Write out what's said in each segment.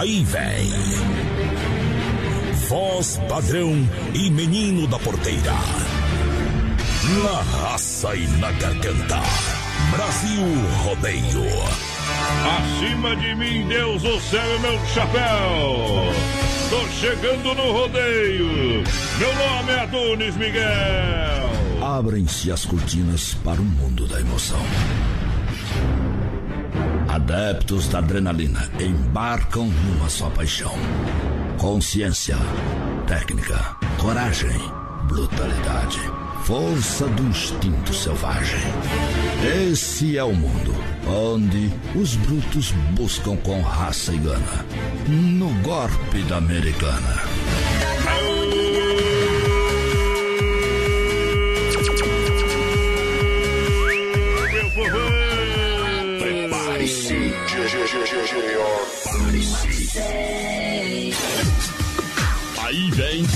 Aí vem. Voz padrão e menino da porteira. Na raça e na garganta. Brasil Rodeio. Acima de mim, Deus, o céu e meu chapéu. Tô chegando no rodeio. Meu nome é Adonis Miguel. Abrem-se as cortinas para o mundo da emoção. Adeptos da adrenalina embarcam numa só paixão. Consciência, técnica, coragem, brutalidade, força do instinto selvagem. Esse é o mundo onde os brutos buscam com raça e gana. No golpe da americana. Aí vem.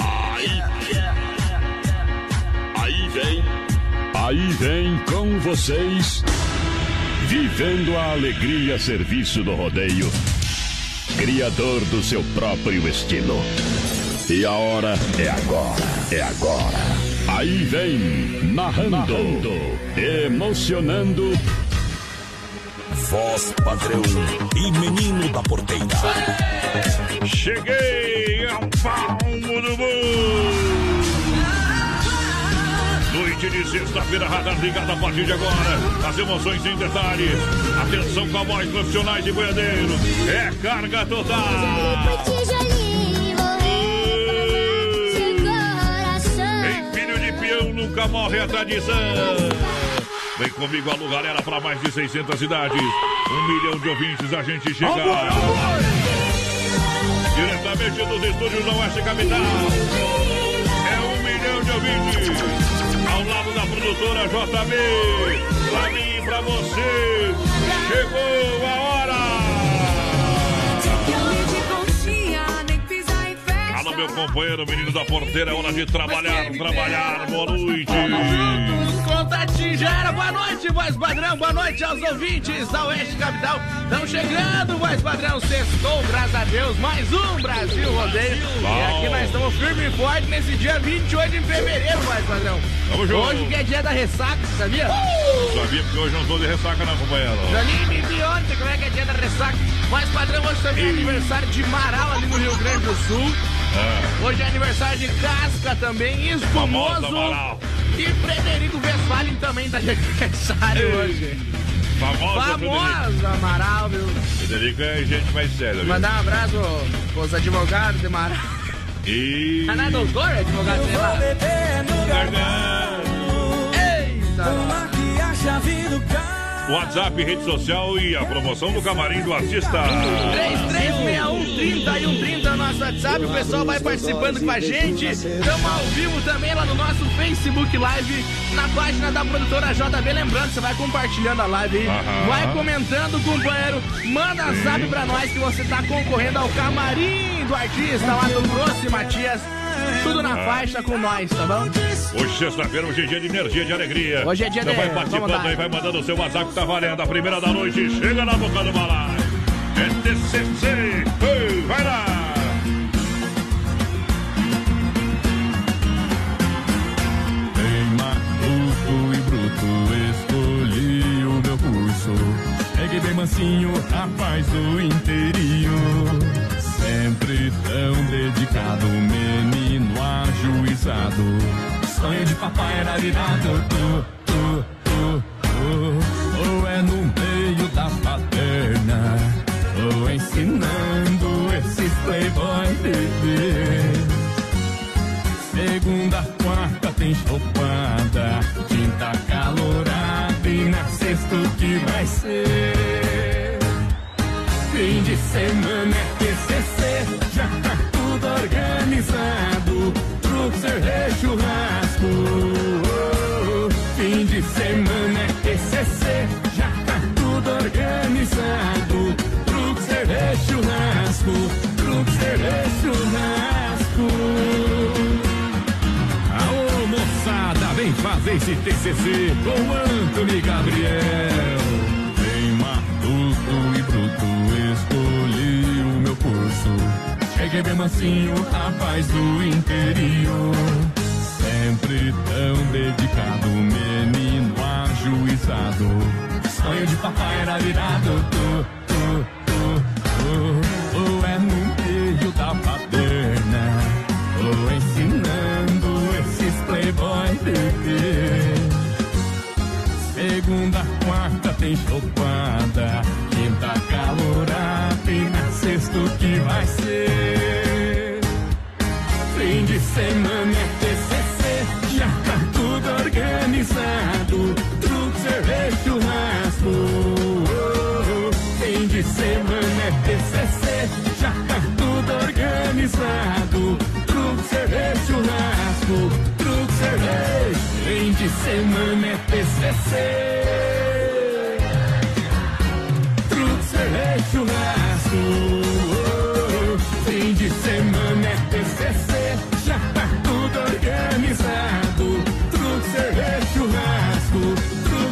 Aí. Aí vem. Aí vem com vocês. Vivendo a alegria serviço do rodeio. Criador do seu próprio estilo. E a hora é agora. É agora. Aí vem, narrando, emocionando. Voz padrão e menino da porteira. Cheguei ao palmo do mundo. Noite de sexta-feira, radar ligado a partir de agora. As emoções em detalhe. Atenção, cowboys profissionais e boiadeiros. É carga total. Nunca morre a tradição. Vem comigo, alô galera, para mais de 600 cidades. Um milhão de ouvintes, a gente chega. Diretamente dos estúdios da Oeste Capital. É um milhão de ouvintes. Ao lado da produtora JB. Pra mim e pra você. Chegou a hora. Meu companheiro, menino da porteira, é hora de trabalhar, trabalhar. Boa noite. Já era. Boa noite, voz padrão. Boa noite aos ouvintes da Oeste Capital. Estamos chegando, voz padrão. Sextou, graças a Deus. Mais um Brasil Rodeio. E aqui nós estamos firme e forte nesse dia 28 de fevereiro, voz padrão. Tamo junto. Hoje que é dia da ressaca, sabia? Sabia porque hoje não tô de ressaca, não, companheiro. Janinho me vi ontem como é que é dia da ressaca. Mas padrão, hoje também é aniversário de Marau ali no Rio Grande do Sul. É. Hoje é aniversário de Casca também, espumoso. E Frederico Westphalen também tá de aniversário Ei. hoje. Famosa. Famosa Amaral, viu? Frederico é gente mais séria, viu? Mandar um abraço pros advogados de Amaral. E... Ah, não é doutor? É advogado de Amaral. Eita! WhatsApp, rede social e a promoção do camarim do artista. 3361 30 e 130 no nosso WhatsApp. O pessoal vai participando com a gente. Estamos ao vivo também lá no nosso Facebook Live, na página da produtora JB. Lembrando, você vai compartilhando a live aí. Aham. Vai comentando, companheiro. Manda zap pra nós que você tá concorrendo ao camarim do artista lá do Grosso Matias. Tudo na faixa com nós, tá bom? Hoje, sexta-feira, hoje é dia de energia, de alegria. Hoje é dia então de- vai participando aí, vai mandando o seu WhatsApp que tá valendo. A primeira da noite, chega na boca do balai. É TCC. Vai lá. Escolhi o meu curso. Cheguei bem mansinho, rapaz do interior. Sempre tão dedicado, menino ajuizado. Sonho de papai era virado, tu, tu, tu, tu. Ou é no meio da paterna, ou ensinando esses playboy bebê. Segunda, quarta tem chopada, quinta calorada e na sexta o que vai ser? Fim de semana é TCC, já tá tudo organizado, truque, cerveja, churrasco. Fim de semana é TCC, já tá tudo organizado, truque, cerveja, churrasco, esse TCC com Antônio Gabriel. Bem matuto e bruto, escolhi o meu curso. Cheguei bem mansinho, rapaz do interior. Sempre tão dedicado, menino ajuizado. Sonho de papai era virado, tu, tu, tu, tu. É no meio da paterna, Segunda, quarta tem chopada, quinta calorada e na sexta o que vai ser? Fim de semana é TCC, já tá tudo organizado, truque, cerveja, churrasco. Fim de semana é TCC, já tá tudo organizado, de semana é TCC. Truque, cerveja, churrasco. Fim de semana é TCC, já tá tudo organizado. Truque, cerveja, churrasco.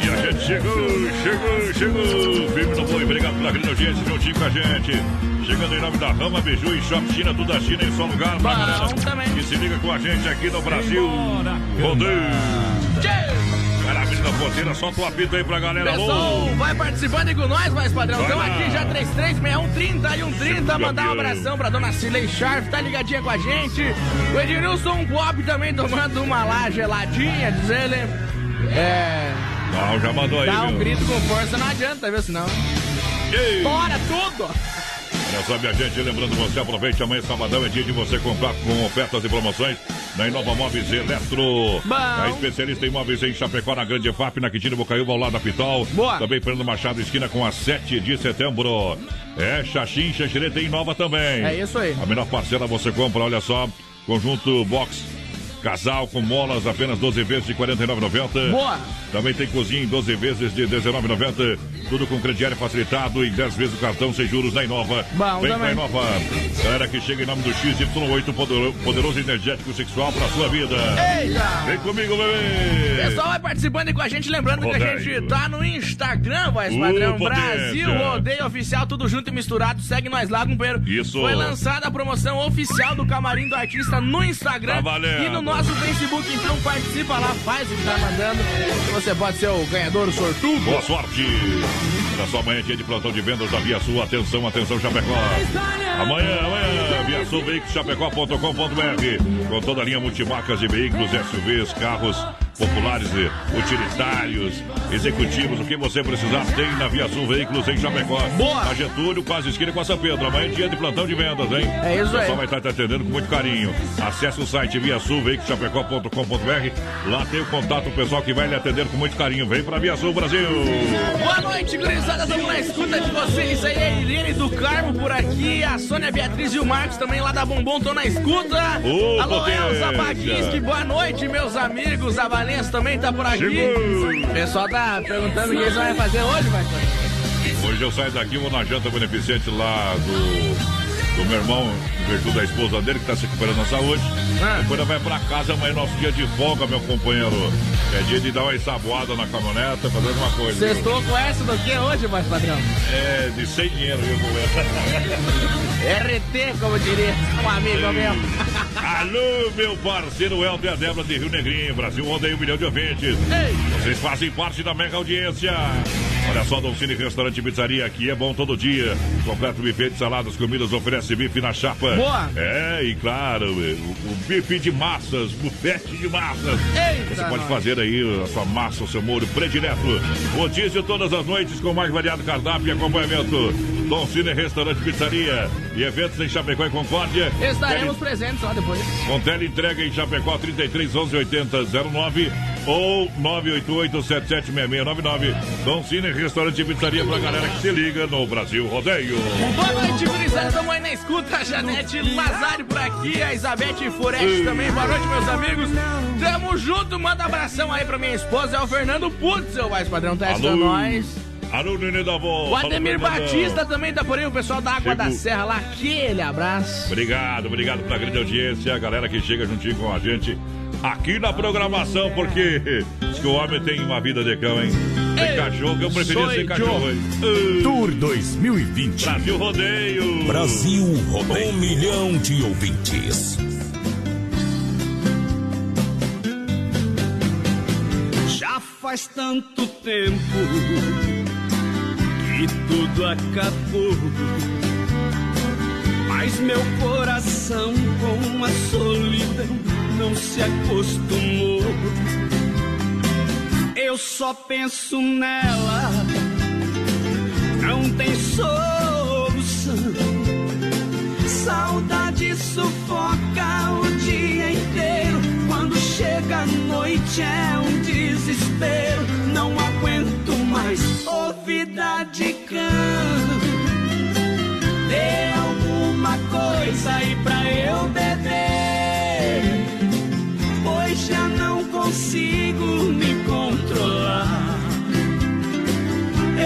E a gente chegou, chegou, chegou. Firme no boi, obrigado pela grande audiência juntinho com a gente. Chegando em nome da Rama Biju e Shop China, tudo da China em só lugar. pra galera também. Que se liga com a gente aqui no Brasil. Rodeio. Porteira, solta o apito aí pra galera. Pessoal, Alô. vai participando aí com nós, mais padrão. Vai Estamos lá. aqui já 336130 e 130. Mandar um abração pra dona Cilei Sharp, tá ligadinha com a gente. O Ednilson Pop também tomando uma lá geladinha, diz ele. É. Não, já mandou aí, Dá um viu? grito com força, não adianta, viu? Senão. Ei. Bora tudo! Já sabe a gente, lembrando você, aproveite amanhã, sabadão, é dia de você comprar com ofertas e promoções na Inova Móveis Eletro. Bom. A especialista em móveis em Chapecó, na Grande FAP, na Quintino Bocaiúva, ao lado da Pitol. Boa. Também Fernando Machado, esquina com a 7 de setembro. É, Xaxim, Xaxirê tem Nova também. É isso aí. A menor parcela você compra, olha só, conjunto box casal com molas, apenas 12 vezes de R$ 49,90. Boa! Também tem cozinha em 12 vezes de R$ 19,90. Tudo com crediário facilitado em 10 vezes o cartão sem juros na Inova. Bom Vem pra também. Inova. Galera que chega em nome do XY8, poderoso, poderoso energético sexual pra sua vida. Eita! Vem comigo, bebê! Pessoal, vai participando aí com a gente, lembrando que a Rodeio. gente tá no Instagram, voz Uh, padrão, potência. Brasil Rodeio Oficial, tudo junto e misturado, segue nós lá, companheiro. Isso. Foi lançada a promoção oficial do Camarim do Artista no Instagram Tá e no nosso Facebook, então participa lá, faz o que tá mandando, você pode ser o ganhador, o sortudo. Boa sorte! Olha só, amanhã é dia de plantão de vendas da Via Sul. Atenção, atenção, Chapecó. Amanhã, amanhã, Via Sul Veículos, chapecó.com.br. Com toda a linha multimarcas de veículos, SUVs, carros populares, e utilitários, executivos. O que você precisar tem na Via Sul Veículos em Chapecó. Boa. Na Getúlio, quase esquina com a São Pedro. Amanhã é dia de plantão de vendas, hein? É isso O pessoal aí. vai estar te atendendo com muito carinho. Acesse o site Via Sul Veículos, Lá tem o contato do pessoal que vai lhe atender com muito carinho. Vem pra Via Sul, Brasil! Boa noite, gurizada. Estamos na escuta de vocês aí. A Irene do Carmo por aqui. A Sônia Beatriz e o Marcos também lá da Bombom estão na escuta. Ô, Alô. Elza Baguinski. Boa noite, meus amigos. A Valença também tá por aqui. Chegou. O pessoal tá perguntando o que eles vão fazer hoje, vai. Hoje eu saio daqui, vou na janta beneficente lá do, do meu irmão, em virtude da esposa dele, que está se recuperando da saúde. Ah. Depois ele vai pra casa, amanhã é nosso dia de folga, meu companheiro. É dia de dar uma ensaboada na caminhoneta, fazer uma coisa. Vocês viu? estão com essa do que hoje, mais padrão? É, de sem dinheiro, viu? RT, como diria um amigo meu. Alô, meu parceiro Helder e a Débora de Rio Negrinho, Brasil, rodeio um milhão de ouvintes. Ei, Vocês fazem parte da mega audiência. Olha só, Dom Cine Restaurante e Pizzaria, aqui é bom todo dia. Completo buffet de saladas, comidas, oferece bife na chapa. Boa. É, e claro, o, o bife de massas, bufete de massas. Eita, Você pode nós. fazer aí a sua massa, o seu molho predileto. Rodízio todas as noites com mais variado cardápio e acompanhamento. Dom Cine Restaurante Pizzaria e eventos em Chapecó e Concórdia. Estaremos presentes lá depois. Com tele entrega em Chapecó 33 11 80 09 ou 988 776699. Dom Cine Restaurante e Pizzaria pra galera que se liga no Brasil Rodeio. Boa noite, gurizada. Estamos aí na escuta. A Janete Lazari por aqui. A Isabete Foreste também. Boa noite, meus amigos. Tamo junto. Manda abração aí pra minha esposa. É o Fernando Putz, seu mais padrão. Tá nós. Alô, Nenê da Voz. O Ademir Alô. Batista também tá por aí. O pessoal da Água da. Serra lá. Aquele abraço. Obrigado, obrigado pela grande audiência, a galera que chega juntinho com a gente aqui na programação, porque diz que o homem tem uma vida de cão, hein? Tem Ei, cachorro, que eu preferia ser cachorro, hein? Ei, Tour 2020. Brasil Rodeio. Brasil Rodeio. Um milhão de ouvintes. Já faz tanto tempo que tudo acabou. Mas meu coração com a solidão não se acostumou. Eu só penso nela, não tem solução. Saudade sufoca o dia inteiro. Quando chega a noite é um desespero. Não aguento mais ouvir de cão. Dê alguma coisa aí pra eu beber. Pois já não consigo me controlar.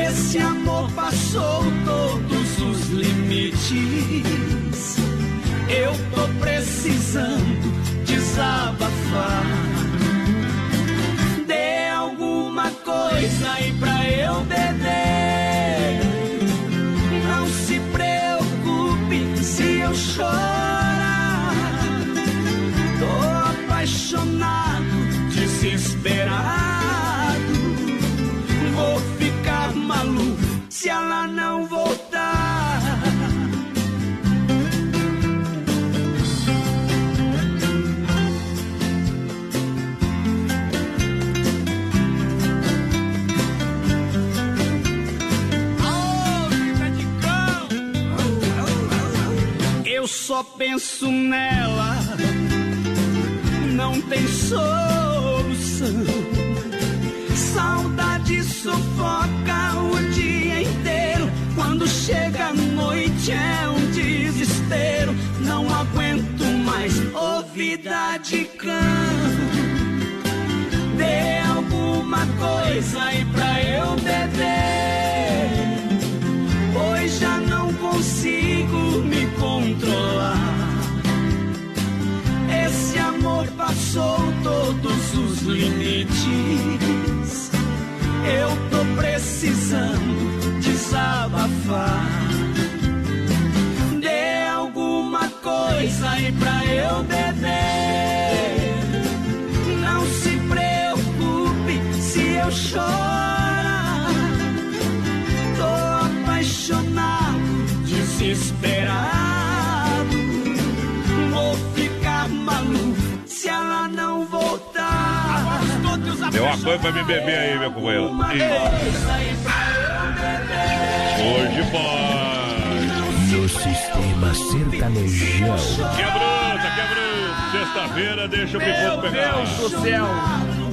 Esse amor passou todos os limites. Eu tô precisando desabafar. Dê alguma coisa aí pra se ela não voltar. Eu só penso nela, não tem solução. Saudade sufoca chega a noite é um desespero. Não aguento mais ouvida de cão. Dê alguma coisa aí pra eu beber. Pois já não consigo me controlar. Esse amor passou todos os limites. Eu tô precisando desabafar. Dê alguma coisa aí pra eu beber. Não se preocupe se eu chorar. Tô apaixonado, desesperado. Vou ficar maluco se ela não voltar. Uma coisa pra me beber aí, meu companheiro. Hoje pode. No sistema sertanejão. Que é bruta, que é bruta. Sexta-feira, deixa o pipoco Meu pegar. Deus do céu.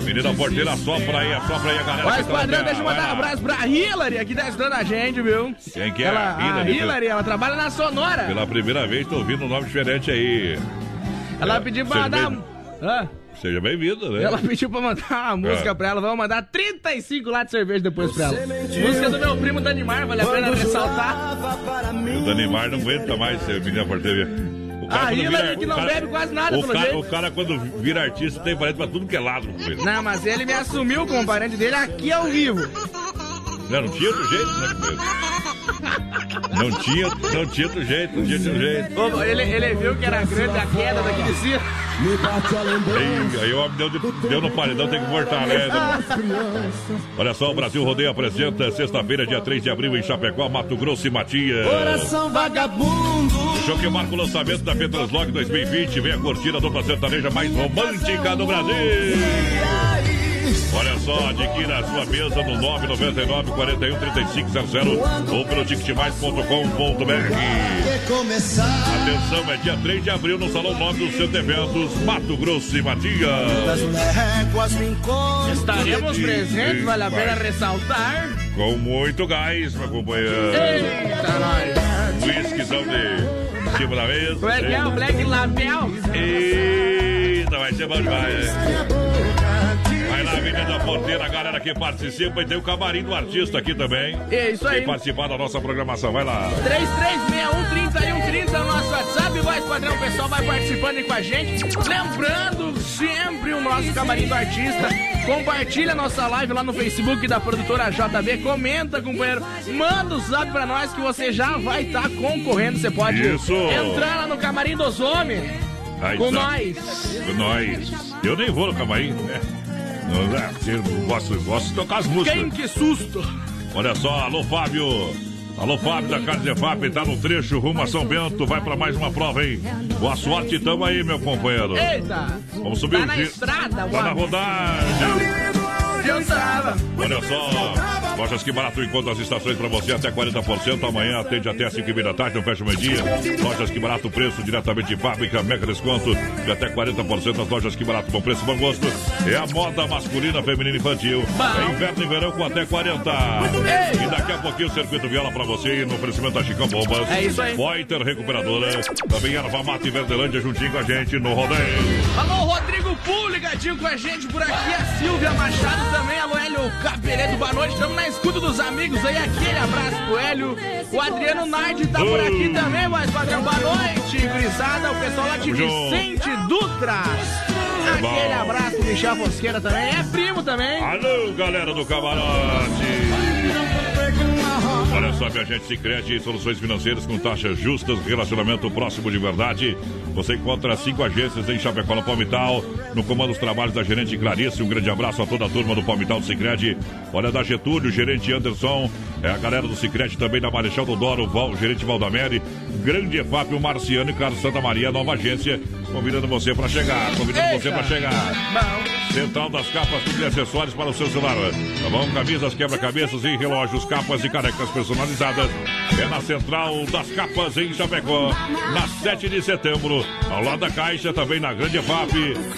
Menina Porteira, sopra aí, sopra aí a galera. Mas, tá padrão, na deixa eu mandar um abraço pra Hillary, aqui tá estudando a gente, viu? Quem que é? Ela, a Hillary? Hillary, ela trabalha na Sonora. Pela primeira vez, tô ouvindo um nome diferente aí. Ela É, pediu pra bem- Hã? Seja bem-vindo, né? Ela pediu pra mandar uma música É. pra ela. Vamos mandar 35 lá de cerveja depois pra ela. Música do meu primo Danimar, vale a pena ressaltar. O Danimar não aguenta mais ser menina porteira. O A Hillary vira- que não bebe quase nada, o pelo cara, jeito. o cara, quando vira artista, tem parede pra tudo que é lado com ele. Não, mas ele me assumiu como parente dele aqui ao vivo. Não, não tinha outro jeito, né? Não tinha, não tinha outro jeito, não tinha outro jeito. Ô, Ele, ele viu que era grande a queda daqui de cima. Me bate a lembrança. Aí o homem deu, de, deu no paredão, tem que voltar, né? Olha só, o Brasil Rodeio apresenta sexta-feira, dia 3 de abril, em Chapecó, Mato Grosso e Matias. Coração vagabundo. O show que marca o lançamento da Petroslog 2020. Vem a curtida dupla sertaneja mais romântica do Brasil. Olha só, adquira a sua mesa no 999 41 3500 ou pelo ticketmais.com.br. Atenção, é dia 3 de abril no Salão 9 do Centro de Eventos, Mato Grosso e Matias. Estaremos presentes, vale a pena ressaltar. Com muito gás, meu companheiro. Eita, nós. Whiskyzão de cima da mesa. Como é que é o Black Label? Eita, vai ser bom demais. Vai lá, Avenida Porteira, a galera que participa e tem o camarim do artista aqui também. É isso aí. Quem participar da nossa programação, vai lá. 3361-3130 é o nosso WhatsApp, voz padrão, o pessoal vai participando aí com a gente. Lembrando sempre o nosso camarim do artista. Compartilha a nossa live lá no Facebook da produtora JB. Comenta, companheiro. Manda o zap pra nós que você já vai estar concorrendo. Você pode Isso. entrar lá no camarim dos homens. Aí Com tá. nós. Com nós. Eu nem vou no camarim, né? É, eu gosto, gosto de tocar as músicas. Quem que susto? Olha só, alô Fábio. Alô Fábio da Carne Zefap, tá no trecho rumo a São Bento, vai pra mais uma prova, hein? Boa sorte, tamo aí, meu companheiro. Eita! Vamos subir Tá o giro. estrada, Tá na rodagem. Olha só, lojas que barato encontra as estações pra você até 40%. Amanhã atende até 5 h da tarde, não fecha o meio-dia. Lojas que barato, preço diretamente de fábrica, mega desconto de até 40%. As lojas que barato, bom preço, bom gosto. É a moda masculina, feminina e infantil. É inverno e verão com até 40. E daqui a pouquinho o circuito viola pra você no oferecimento da Chicão Bombas. É isso aí. Poiter Recuperadora. Também Erva Mata e Verdelândia juntinho com a gente no rodeio. Alô, Rodrigo Pulo, ligadinho com a gente por aqui. A Silvia Machado também. Alô, Hélio Capeleto, boa noite. Estamos na escuta dos amigos aí. Aquele abraço pro Hélio. O Adriano Nardi tá por aqui também, mas padrão. Boa noite, grisada. O pessoal lá de. Vicente Dutra. Aquele abraço, Michel Fosqueira também. É primo também. Alô, galera do camarote! Olha só, minha gente, Sicredi soluções financeiras com taxas justas, relacionamento próximo de verdade. Você encontra cinco agências em Chapecó, no Palmital, no comando dos trabalhos da gerente Clarice. Um grande abraço a toda a turma do Palmital do Sicredi. Olha, da Getúlio, gerente Anderson, é a galera do Sicredi também da Marechal do Doro, Val, gerente Valdamere, grande EFAP, o Marciano e Carlos Santa Maria, nova agência, convidando você para chegar, convidando você para chegar. Bom. Central das capas, tudo de acessórios para o seu celular. Tá bom? Camisas, quebra-cabeças e relógios, capas e canecas personalizadas. É na Central das Capas, em Chapecó, na 7 de setembro. Ao lado da Caixa, também na Grande FAP.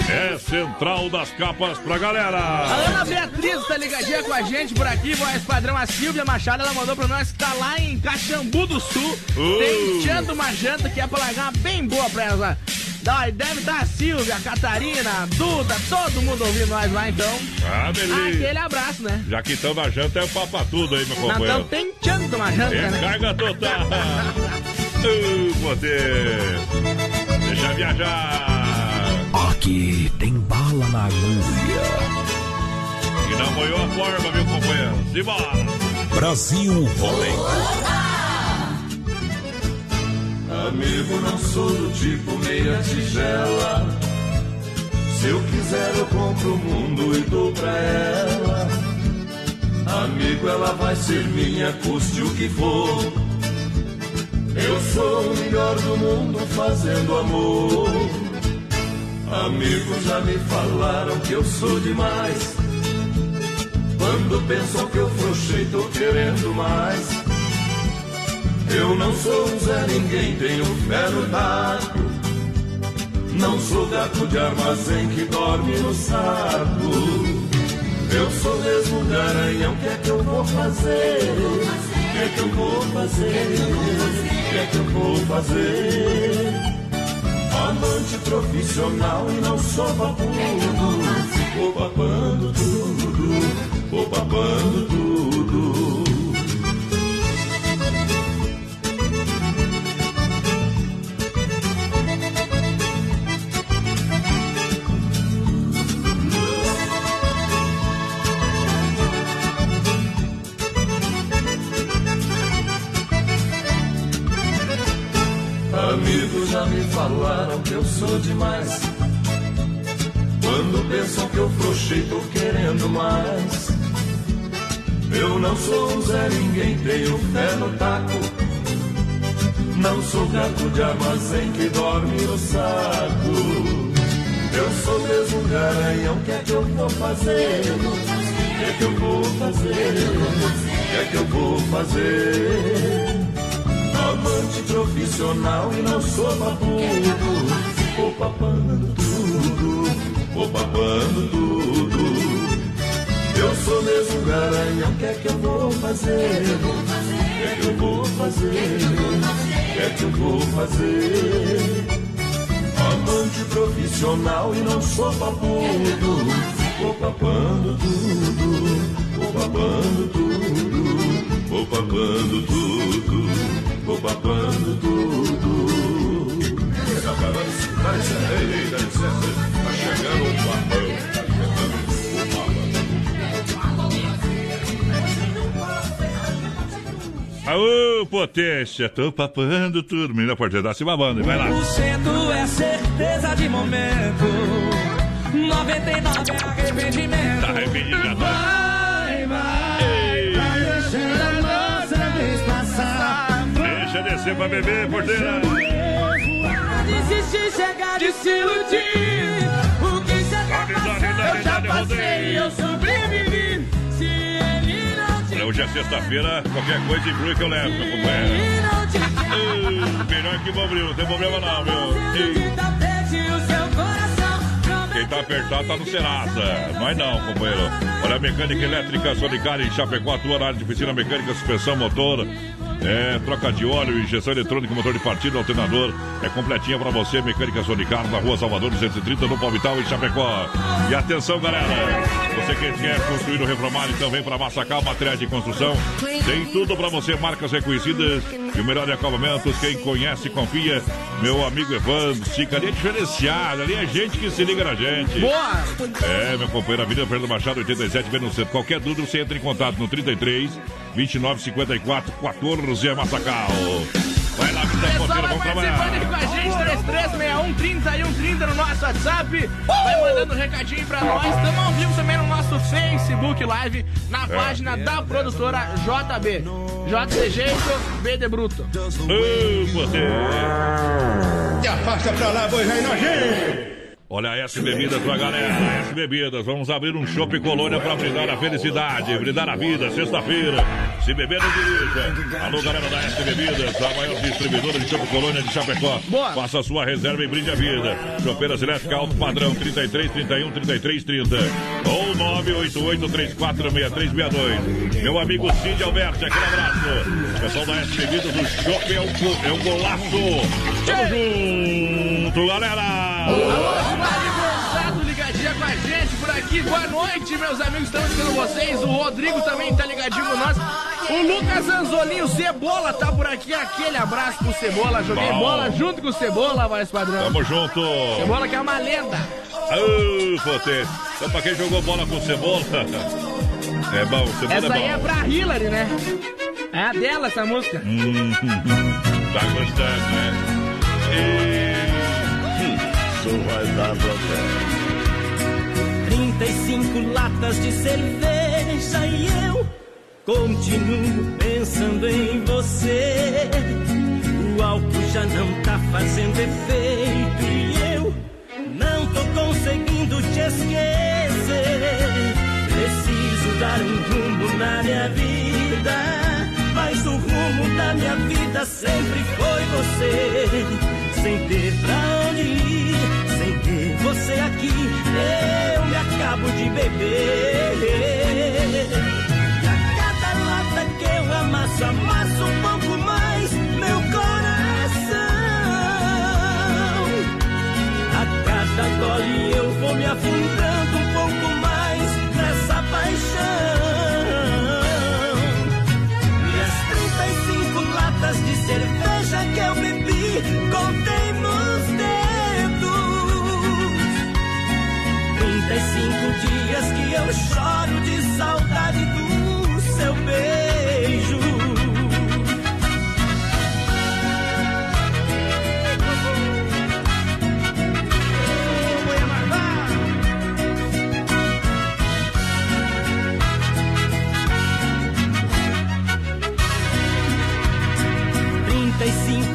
É Central das Capas pra galera. A Ana Beatriz tá ligadinha com a gente por aqui, voz padrão. A Silvia Machado, ela mandou pra nós que tá lá em Caxambu do Sul. Uh. Tem janta uma janta que é pra largar bem boa pra ela. Dá- Deve estar a Silvia, a Catarina, a Duda, todo mundo ouvindo nós lá então. Ah, beleza. Aquele abraço, né? Já que estão na janta, é papa tudo aí, meu Então companheiro. tem janta uma janta, É né? carga total. Uh, poder. Deixa viajar. Aqui tem bala na agulha. E não moiou a forma, meu companheiro. Simbora. Brasil Rodeio. Amigo, não sou do tipo meia tigela. Se eu quiser, eu compro o mundo e dou pra ela. Amigo, ela vai ser minha, custe o que for. Eu sou o melhor do mundo fazendo amor. Amigos já me falaram que eu sou demais. Quando pensam que eu frouxei, tô querendo mais. Eu não sou um Zé Ninguém, tenho fé no taco. Não sou gato de armazém que dorme no saco. Eu sou mesmo garanhão, o que é que eu vou fazer? O que é que eu vou fazer? O que é que eu vou fazer? Amante profissional e não sou babudo. Vou papando tudo, vou papando tudo. Amigos já me falaram que eu sou demais. Quando pensam que eu frouxei, tô querendo mais. Eu não sou um Zé Ninguém, tenho fé no taco. Não sou gato de armazém que dorme no saco. Eu sou mesmo garanhão, o que é que eu vou fazer? O que é que eu vou fazer? O que é que eu vou fazer? Amante profissional e não sou babudo. Vou papando tudo, vou papando tudo. Sou mesmo garanhão, o que é que eu vou fazer? O que é que eu vou fazer? O que é que eu vou fazer? Amante profissional e não sou papudo. Vou papando tudo, vou papando tudo, vou papando tudo, vou papando tudo. Licença, tá chegando o papão. Aô, potência, tô papando tudo. Menina porteira, se babando, vai lá. O centro é certeza de momento. 99 é arrependimento. Tá arrependido, já tá. Vai, vai, vai deixando a nossa vez passar. Deixa descer pra beber, porteira. Desistir, chegar de se iludir. O que você tá passando, eu já passei, eu sobrevivi. Hoje é sexta-feira, qualquer coisa inclui que eu levo, meu companheiro. Ei, Melhor que bombril, não tem problema não, meu. Quem tá apertado tá no Serasa. Nós não, companheiro. Olha, mecânica elétrica Sonicari em Chapecó, atua na área de oficina mecânica, suspensão, motor. É, troca de óleo, injeção eletrônica, motor de partida, alternador. É completinha pra você, mecânica Sonicar, na rua Salvador 230, no Palmital, em Chapecó. E atenção, galera. Você que quer construir ou reformar, então vem pra Massacal, materiais de construção. Tem tudo pra você, marcas reconhecidas e o melhor de acabamentos. Quem conhece, confia. Meu amigo Evandro, fica ali é diferenciado. Ali é gente que se liga na gente. Boa! É, meu companheiro, Avenida Fernando Machado, 87, bem no centro. Qualquer dúvida, você entra em contato no 33 29 54 14 é Massacal. Vai lá, vai vamos participando aqui com a gente, 3361 3130 no nosso WhatsApp. Vai mandando um recadinho pra nós. Estamos ao vivo também no nosso Facebook Live, na página da produtora JB. J de jeito, B de bruto. Ô, você. Se afasta pra lá, boi velho nojento. Olha, S Bebidas pra galera, S Bebidas, vamos abrir um shopping colônia pra brindar a felicidade, brindar a vida, sexta-feira. Se beber, não dirija. Alô, galera da S Bebidas, a maior distribuidora de shopping colônia de Chapecó. Boa. Faça a sua reserva e brinde a vida. Chopeiras elétricas alto padrão, 33, 31, 33, 30. Ou 988 346362. Meu amigo Cid Alberti, aquele abraço. Pessoal da S Bebidas, o shopping é um, é um golaço. Tamo junto, galera. Alô, Gonçalo, ligadinha com a gente por aqui. Boa noite, meus amigos. Estamos vendo vocês. O Rodrigo também tá ligadinho com nós. O Lucas Anzolinho, Cebola, tá por aqui. Aquele abraço pro Cebola. Joguei Bom. bola junto com o Cebola, mais padrão. Tamo junto. Cebola que é uma lenda. Ô, potência. Então, pra quem jogou bola com cebola. É bom, cebola Essa aí é é bom. pra Hillary, né? É a dela, essa música. Hum, tá gostando, né? Isso vai dar problema. 35 latas de cerveja e eu continuo pensando em você. O álcool já não tá fazendo efeito e eu não tô conseguindo te esquecer. Preciso dar um rumo na minha vida, mas o rumo da minha vida sempre foi você. Sem ter pra onde ir, você aqui, eu me acabo de beber. E a cada lata que eu amasso, amasso um pouco mais meu coração. A cada gole eu vou me afundando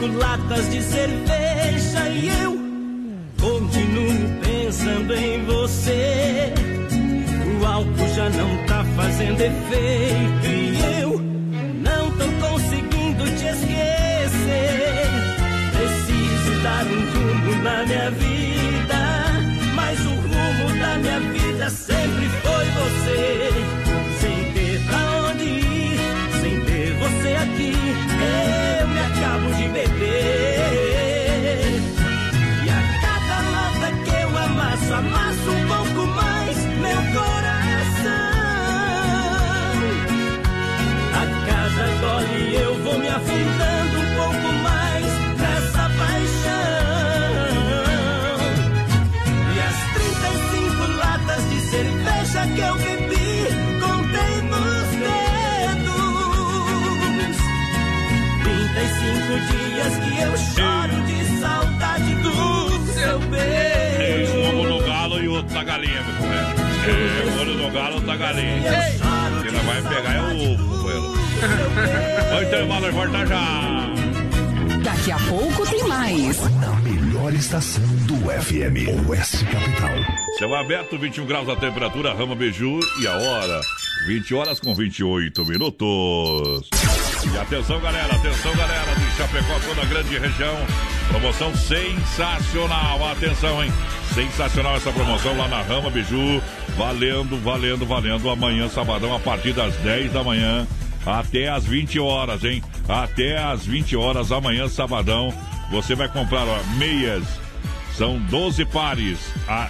35 latas de cerveja e eu continuo pensando em você. O álcool já não tá fazendo efeito e eu não tô conseguindo te esquecer. Preciso dar um rumo na minha vida, olho no galo, na galinha. Quem não vai pegar é o ovo, companheiro. Oi, então, mano, volta já. Daqui a pouco tem mais. Na melhor estação do FM, Oeste Capital. Céu aberto, 21 graus a temperatura, Rama Beiju e a hora, 20 horas com 28 minutos. E atenção, galera, atenção, galera de Chapecó, toda a grande região. Promoção sensacional, atenção, hein? Sensacional essa promoção lá na Rama Biju. Valendo, valendo, valendo. Amanhã, sabadão, a partir das 10 da manhã até as 20 horas, hein? Até as 20 horas, amanhã, sabadão. Você vai comprar ó, meias são 12 pares a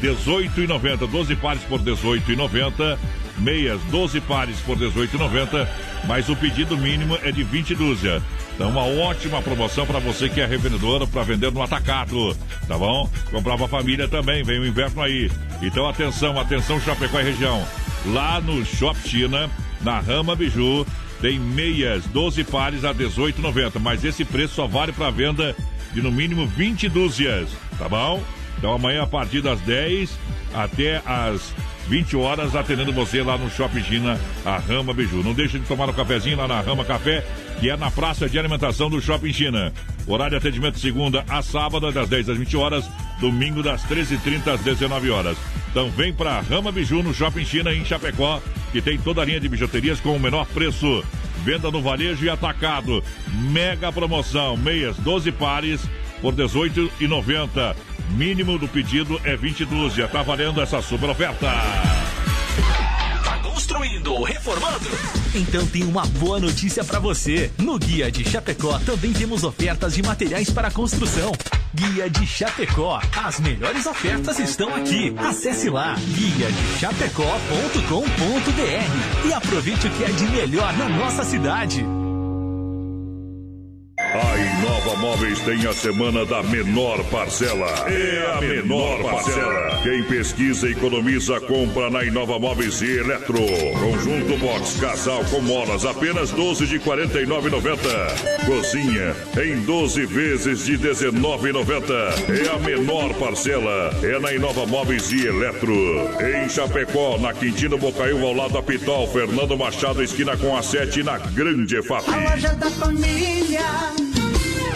18,90. 12 pares por 18,90. Meias, 12 pares por 18,90. Mas o pedido mínimo é de 20 dúzia. Então, uma ótima promoção para você que é revendedora para vender no atacado. Tá bom? Comprar pra família também. Vem o inverno aí. Então, atenção, atenção, Chapecó e região. Lá no Shop China, na Rama Biju, tem meias, 12 pares a 18,90. Mas esse preço só vale para venda de no mínimo 20 dúzias, tá bom? Então amanhã a partir das 10 até as 20 horas atendendo você lá no Shopping China, a Rama Biju. Não deixe de tomar um cafezinho lá na Rama Café, que é na praça de alimentação do Shopping China. Horário de atendimento segunda a sábado, das 10 às 20 horas, domingo das 13h30 às 19 horas. Então vem pra Rama Biju no Shopping China em Chapecó, que tem toda a linha de bijuterias com o menor preço. Venda no varejo e atacado. Mega promoção. Meias 12 pares por R$ 18,90. Mínimo do pedido é 20 dúzia. Tá valendo essa super oferta. Tá construindo reformando? Então tem uma boa notícia para você. No Guia de Chapecó também temos ofertas de materiais para construção. Guia de Chapecó. As melhores ofertas estão aqui. Acesse lá guia de chapecó.com.br e aproveite o que é de melhor na nossa cidade. Móveis tem a semana da menor parcela. É a menor parcela. Quem pesquisa e economiza, compra na Inova Móveis e Eletro. Conjunto box casal com molas, apenas 12 de 49,90. Cozinha em 12 vezes de 19,90. É a menor parcela. É na Inova Móveis e Eletro. Em Chapecó, na Quintino Bocaiúva, ao lado da Pitol, Fernando Machado, esquina com a 7 na Grande EFAP. A loja da família.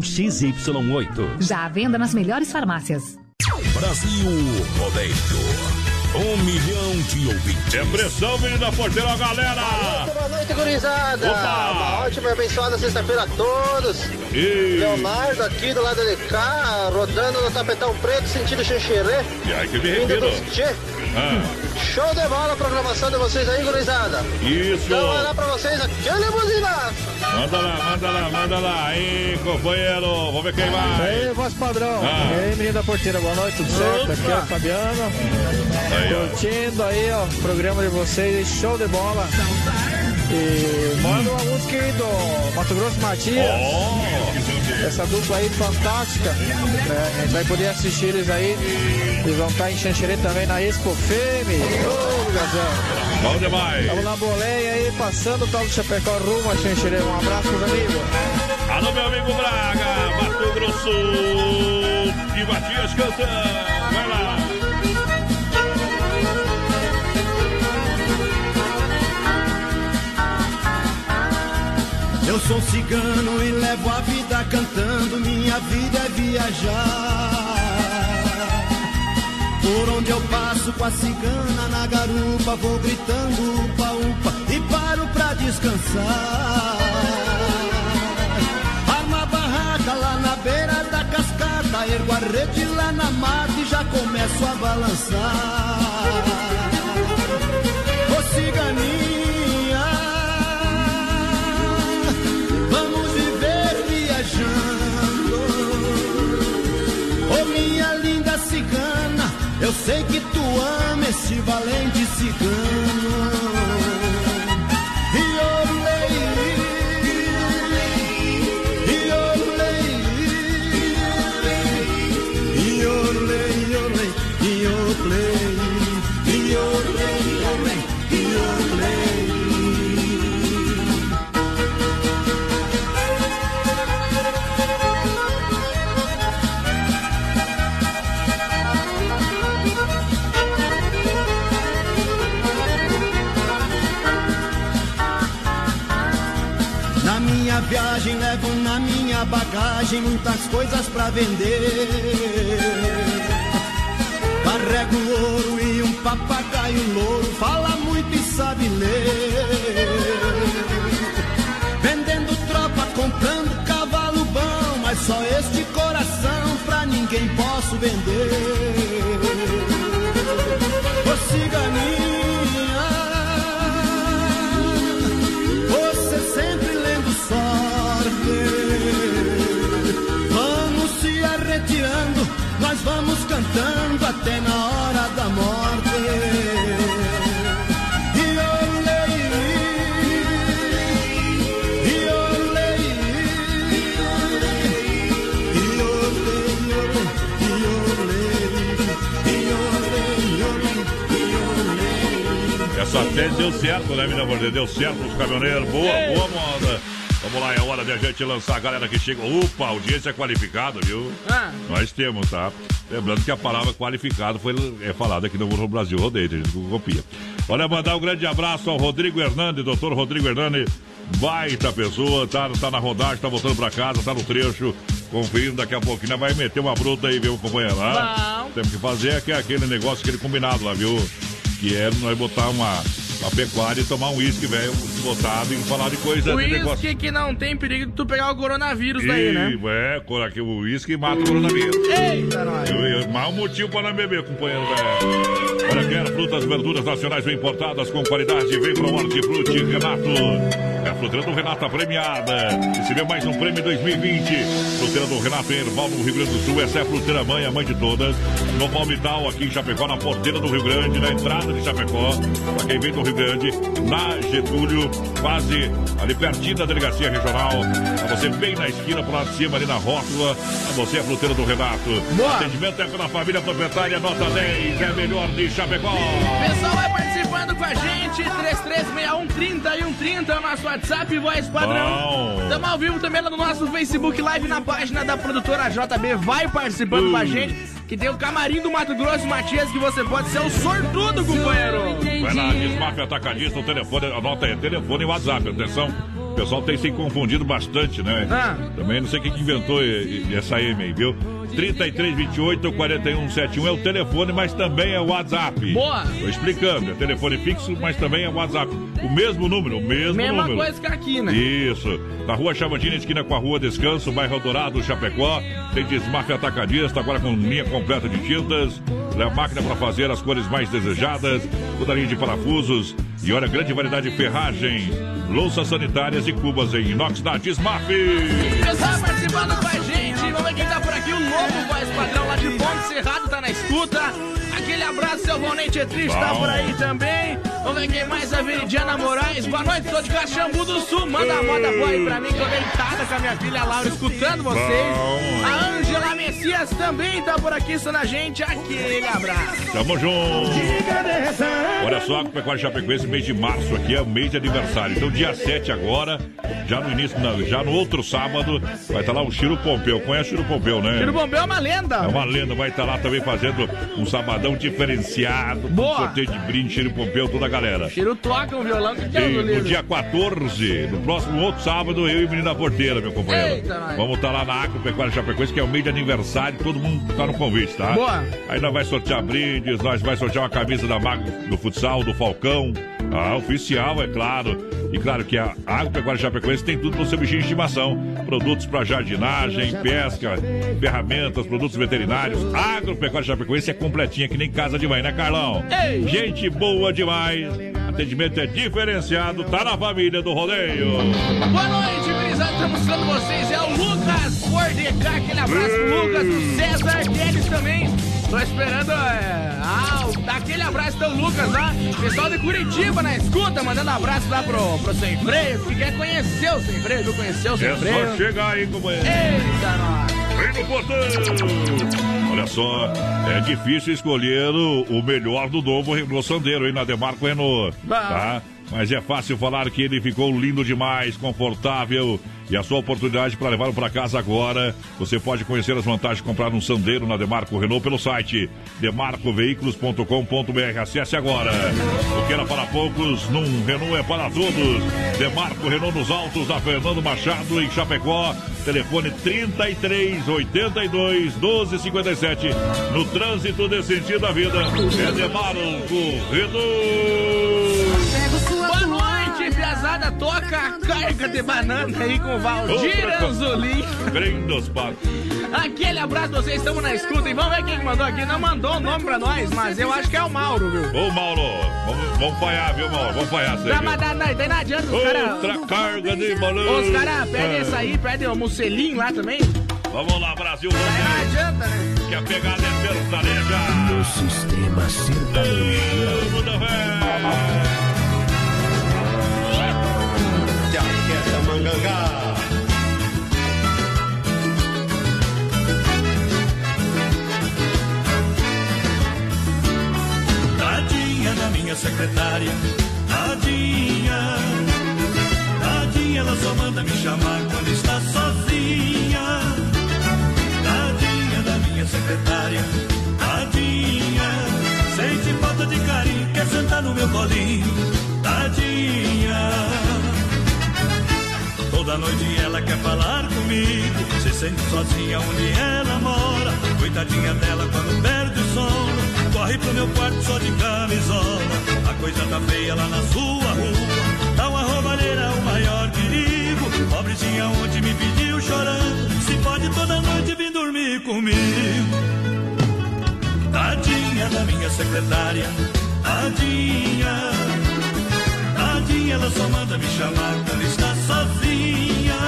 XY8. Já à venda nas melhores farmácias. Brasil Rodeio. Um milhão de ouvintes. É pressão, menina porteira, galera! Boa noite, gurizada! Opa! Uma ótima e abençoada sexta-feira a todos! E... Leonardo aqui do lado de cá, rodando no tapetão preto, sentido xanxerê. E aí que me Vindo refiro. dos Tchê. Ah, Show de bola a programação de vocês aí, gurizada! isso! Então vai lá pra vocês aquele buzinaço! Manda lá, manda lá, manda lá. Aí, companheiro, vamos ver quem vai. aí, voz padrão. Ah. E aí, menino da porteira, boa noite, tudo certo? Aqui é o Fabiano. Aí, ó. Curtindo aí, ó, o programa de vocês, show de bola. E manda uma música aí do Mato Grosso Matias. Oh, Essa dupla aí fantástica. né? A gente vai poder assistir eles aí. Eles vão estar em Xanxerê também na Expo Feme. Ô, Gazão. bom demais. Estamos na boleia aí, passando o tal do Chapecó rumo a Xanxerê. Um abraço amigos. Alô, meu amigo Braga, Mato Grosso e Matias cantando. Vai lá. Eu sou cigano e levo a vida cantando, minha vida é viajar. Por onde eu passo com a cigana na garupa, vou gritando upa upa e paro pra descansar. Arma barraca lá na beira da cascata, ergo a rede lá na mata e já começo a balançar. Eu sei que tu ama esse valente cigano. Levo na minha bagagem muitas coisas pra vender. Carrego ouro e um papagaio louro, fala muito e sabe ler. Vendendo tropa, comprando cavalo bom, mas só este coração pra ninguém posso vender. Ô ciganinha, você sempre lendo Vamos se arretirando, nós vamos cantando até na hora da morte. Essa tese deu certo, né, menina? Deu certo pros caminhoneiros. Boa, boa moda. Vamos lá, é hora de a gente lançar a galera que chega. Opa, audiência qualificada, viu? Ah. Nós temos, tá? Lembrando que a palavra qualificado foi é falada aqui no Brasil Rodeio, a gente copia. Olha, mandar um grande abraço ao Rodrigo Hernandes, doutor Rodrigo Hernandes, baita pessoa, tá, tá na rodagem, tá voltando pra casa, tá no trecho, conferindo, daqui a pouquinho vai meter uma bruta aí, viu, companheiro? Ah, Temos que fazer aqui, aquele negócio, aquele combinado lá, viu? Que é nós botar uma, uma pecuária e tomar um uísque, velho, botado e falar de coisa de negócio. Uísque que não tem perigo de tu pegar o coronavírus daí, né? É, aqui, o uísque mata o coronavírus. Eita, nós. Mau motivo para não beber, companheiro, velho. Olha, quer frutas, verduras nacionais bem importadas com qualidade. Vem pro Hortifruti, Renato. É fruteira do Renato, a premiada. Recebeu mais um prêmio 2020. Fruteira do Renato em Erval, no Rio Grande do Sul. Essa é a fruteira mãe, a mãe de todas. No Palmital, aqui em Chapecó, na porteira do Rio Grande, na entrada de Chapecó. Pra quem vem do Rio Grande, na Getúlio, quase ali pertinho da delegacia regional. Pra você bem na esquina, pro lado de cima, ali na rótula. Pra você a fruteira do Renato. Boa. Atendimento é pela família proprietária, nota 10, é melhor de Chapecó. Pessoal, participando com a gente. 336130 e 130 o nosso WhatsApp, voz padrão. Estamos ao vivo também lá no nosso Facebook Live na página da produtora JB. Vai participando com a gente. Que tem o camarim do Mato Grosso Matias, que você pode ser o sortudo, companheiro. Vai lá, Desmafia Atacadista, o telefone, anota aí, telefone e WhatsApp, atenção. O pessoal tem se confundido bastante, né? Ah. Também não sei quem que inventou essa M aí, viu? 3328 4171 é o telefone, mas também é o WhatsApp. Boa. Tô explicando, é telefone fixo, mas também é o WhatsApp. O mesmo número, o mesmo Mesma número. coisa que aqui, né? Isso. Na rua Chavantina, esquina com a rua Descanso, bairro Dourado, Chapecó. Tem Desmafia Atacadista, agora com linha completa de tintas. É a máquina para fazer as cores mais desejadas. Toda linha de parafusos. E olha, grande variedade de ferragens, louças sanitárias e cubas em inox da Desmaf. Pessoal participando com a gente, vamos ver quem tá por aqui, o novo voz padrão lá de Ponte Cerrado tá na escuta. Aquele abraço, seu Valnente Etriste tá Bom. por aí também. Vamos ver quem mais, a Veridiana Moraes. Boa noite, sou de Caxambu do Sul. Manda a moda boa aí pra mim, tô deitada com a minha filha Laura, escutando vocês. Bom. A Ângela Messias também tá por aqui, está na gente. Aquele abraço. Tamo junto. Olha só, com o Pecuário Chapecoense, mês de março aqui é o mês de aniversário. Então, dia 7 agora, já no início, não, já no outro sábado, vai estar lá o Chiro Pompeu. Conhece o Chiro Pompeu, né? Tiro Bombeu é uma lenda. É uma lenda, vai estar lá também fazendo um sabadão diferenciado. com Boa. sorteio de brinde, Chiro Pompeu, toda a galera. Tiro toca um violão que o no dia 14, no próximo outro sábado, eu e o menino da porteira, meu companheiro. Eita. Vamos estar lá na Agropecuária Chapecoense, que é o mês de aniversário, todo mundo tá no convite, tá? Boa. Aí nós vai sortear brindes, nós vai sortear uma camisa da Mago do futsal, do Falcão. Ah, oficial, é claro. E claro que a Agropecuária Chapecoense tem tudo pro seu bichinho de estimação. Produtos para jardinagem, pesca, ferramentas, produtos veterinários. Agropecuária Chapecoense é completinha, que nem casa de mãe, né, Carlão? Ei. Gente boa demais. Atendimento é diferenciado, tá na família do rodeio. Boa noite, Brisado. Estamos buscando vocês. É o Lucas Bordecar. Aquele abraço pro Lucas, o César Guedes também. Tô esperando. É... Ah, aquele abraço então, Lucas lá. Pessoal de Curitiba na escuta, mandando abraço lá pro, pro Sem Freio. Que quer conhecer o Sem Freio, viu? Conhecer o Sem É Freio. só chegar aí, companheiro. Eita, nós. Vem no portão! Só, é difícil escolher o, o melhor do novo Renault Sandero aí na Demarco Renault, tá? Mas é fácil falar que ele ficou lindo demais, confortável. E a sua oportunidade para levá-lo para casa agora. Você pode conhecer as vantagens de comprar um Sandero na Demarco Renault pelo site demarcoveículos.com.br. Acesse agora. O que era para poucos, num Renault é para todos. Demarco Renault nos altos da Fernando Machado em Chapecó. Telefone 33 82 12 57. No trânsito desse sentido da vida. É Demarco Renault. Piazada. Toca a carga de banana aí com o Valdir. Grandes patos. Aquele abraço, vocês estamos na escuta e vamos ver quem mandou aqui. Não mandou o nome pra nós, mas eu acho que é o Mauro, viu? Ô, Mauro, vamos, vamos falhar, viu, Mauro? Vamos falhar isso aí. Não, mas daí adianta os caras. Outra carga de balão. Os caras pedem É. essa aí, pedem o Musselinho lá também. Vamos lá, Brasil. Não adianta, né? Que a pegada é sertaneja. No sistema sertanejo. Muda, velho. Mangangá. Tadinha da minha secretária, tadinha. Tadinha, ela só manda me chamar quando está sozinha. Tadinha da minha secretária, tadinha. Sente falta de carinho, quer sentar no meu colinho, tadinha. Toda noite ela quer falar comigo. Se sente sozinha onde ela mora. Coitadinha dela quando perde o sono. Corre pro meu quarto só de camisola. A coisa tá feia lá na sua rua. Tá uma roubalheira o maior perigo. Pobrezinha ontem me pediu chorando. Se pode toda noite vir dormir comigo. Tadinha da minha secretária. Tadinha. Tadinha, ela só manda me chamar quando está sozinha.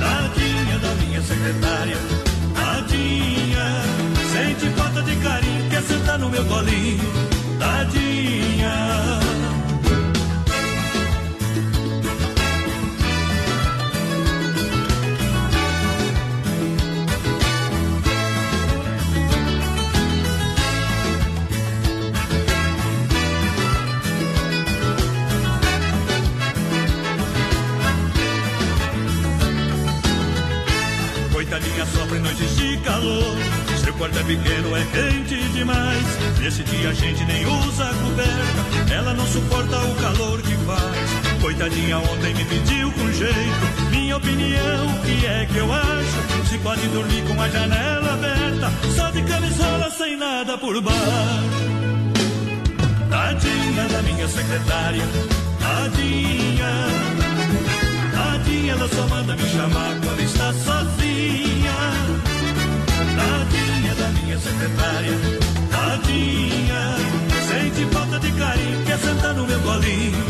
Tadinha da minha secretária, tadinha. Sente falta de carinho, quer sentar no meu colinho, tadinha. Sofre noites de calor. Seu quarto é pequeno, é quente demais. Nesse dia a gente nem usa coberta. Ela não suporta o calor que faz. Coitadinha ontem me pediu com jeito. Minha opinião, o que é que eu acho? Se pode dormir com a janela aberta. Só de camisola sem nada por baixo. Tadinha da minha secretária. Tadinha. Tadinha, ela só manda me chamar quando está sozinha. Tadinha da minha secretária, tadinha. Sente falta de carinho, quer sentar no meu colinho.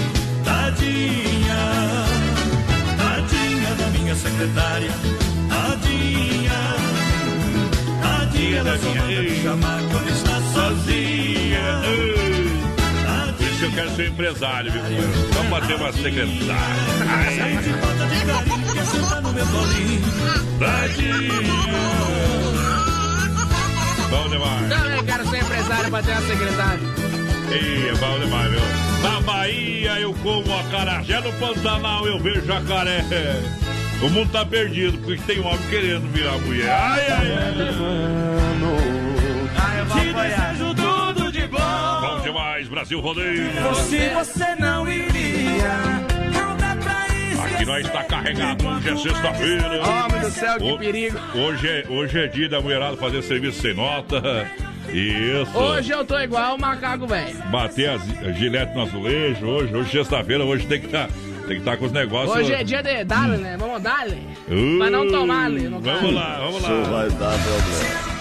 Tadinha, tadinha da minha secretária, tadinha. Tadinha, ela só manda me chamar quando está sozinha. Esse eu quero ser empresário, viu? Vamos bater uma secretária. Sente falta de carinho, quer sentar no meu colinho. Bom demais. Também quero ser empresário pra ter uma secretária. Ih, é bom demais, viu? Na Bahia eu como acarajé, no Pantanal eu vejo jacaré. O mundo tá perdido, porque tem um homem querendo virar mulher. Ai, ai, ai. Ah, eu vou apoiar. tudo de bom. Bom demais, Brasil Rodeio. Se você não iria, Aqui nós está carregado, hoje é sexta-feira. Homem do céu, que perigo. Hoje é, hoje é dia da mulherada fazer serviço sem nota. Isso. Hoje eu tô igual o macaco velho. Bater as a gilete no azulejo. Hoje, hoje sexta-feira, hoje tem que estar tem que tá com os negócios. Hoje é dia de dar, né? Vamos dar, né? Uh, Mas não tomar, né? Vamos lá, vamos lá. vai dar problema.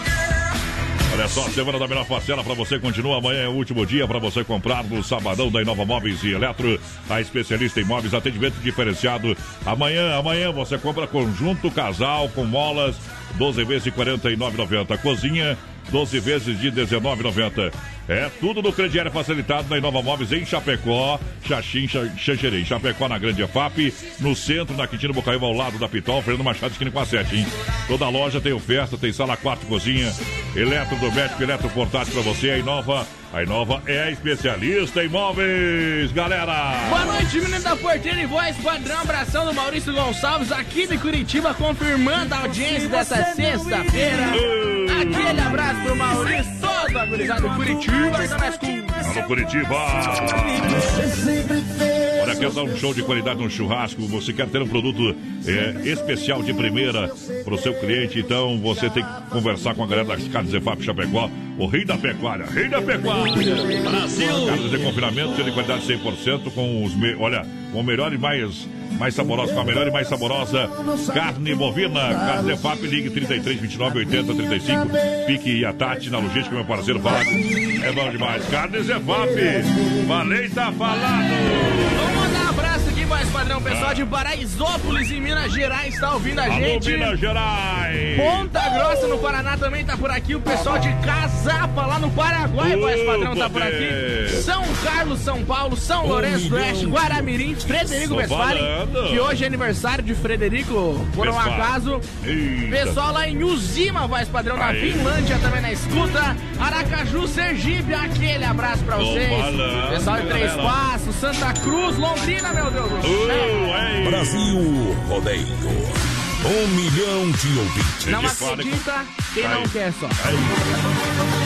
Olha só, semana da melhor parcela para você continua. Amanhã é o último dia para você comprar no sabadão da Inova Móveis e Eletro, a especialista em móveis, atendimento diferenciado. Amanhã, amanhã você compra conjunto casal com molas, 12 vezes de R$ 49,90. Cozinha, 12 vezes de R$ 19,90. É tudo no crediário facilitado na Inova Móveis em Chapecó, Xaxim, Xa- Xanxerê. Em Chapecó, na Grande EFAP, no centro, na Quintino Bocaiúva, ao lado da Pitol, Fernando Machado, esquina com a 7, hein? Toda loja tem oferta, tem sala 4, cozinha, eletrodoméstico, eletroportátil para você. A Inova, a Inova é a especialista em móveis, galera! Boa noite, menino da porteira e voz padrão. Abração do Maurício Gonçalves aqui de Curitiba, confirmando a audiência dessa sexta-feira. Aquele abraço pro Maurício, todo agorizado Curitiba. Então nós com... Alô, Curitiba! Olha, quer dar um show de qualidade no churrasco? Você quer ter um produto é, especial de primeira para o seu cliente? Então você tem que conversar com a galera das Carnes EFAP Chapecó, o rei da pecuária, rei da pecuária! Brasil! Carnes de confinamento, de qualidade 100%, com os, me... olha, com o melhor e mais, mais saborosa, com a melhor e mais saborosa carne bovina. Carnes EFAP, ligue 33, 29, 80, 35. Pique e a Tati na logística, meu parceiro Fábio. É bom demais. Carnes EFAP, falei, tá falado! Padrão. Pessoal de Paraisópolis, em Minas Gerais, tá ouvindo a Alô, gente. Minas Gerais! Ponta Grossa, no Paraná, também tá por aqui. O pessoal de Casapa, lá no Paraguai, voz padrão, tá por aqui. São Carlos, São Paulo, São Lourenço do Oeste, Guaramirim, Frederico Westphalen. Que hoje é aniversário de Frederico, por um acaso. Eita. Pessoal lá em Uzima, voz padrão, na Aí. Finlândia, também na escuta. Aracaju, Sergipe, aquele abraço pra vocês. Pessoal de Três. Passos, Santa Cruz, Londrina, meu Deus do céu. Ei. Brasil Rodeio. Um milhão de ouvintes. Não acredita quem não quer só. Aí.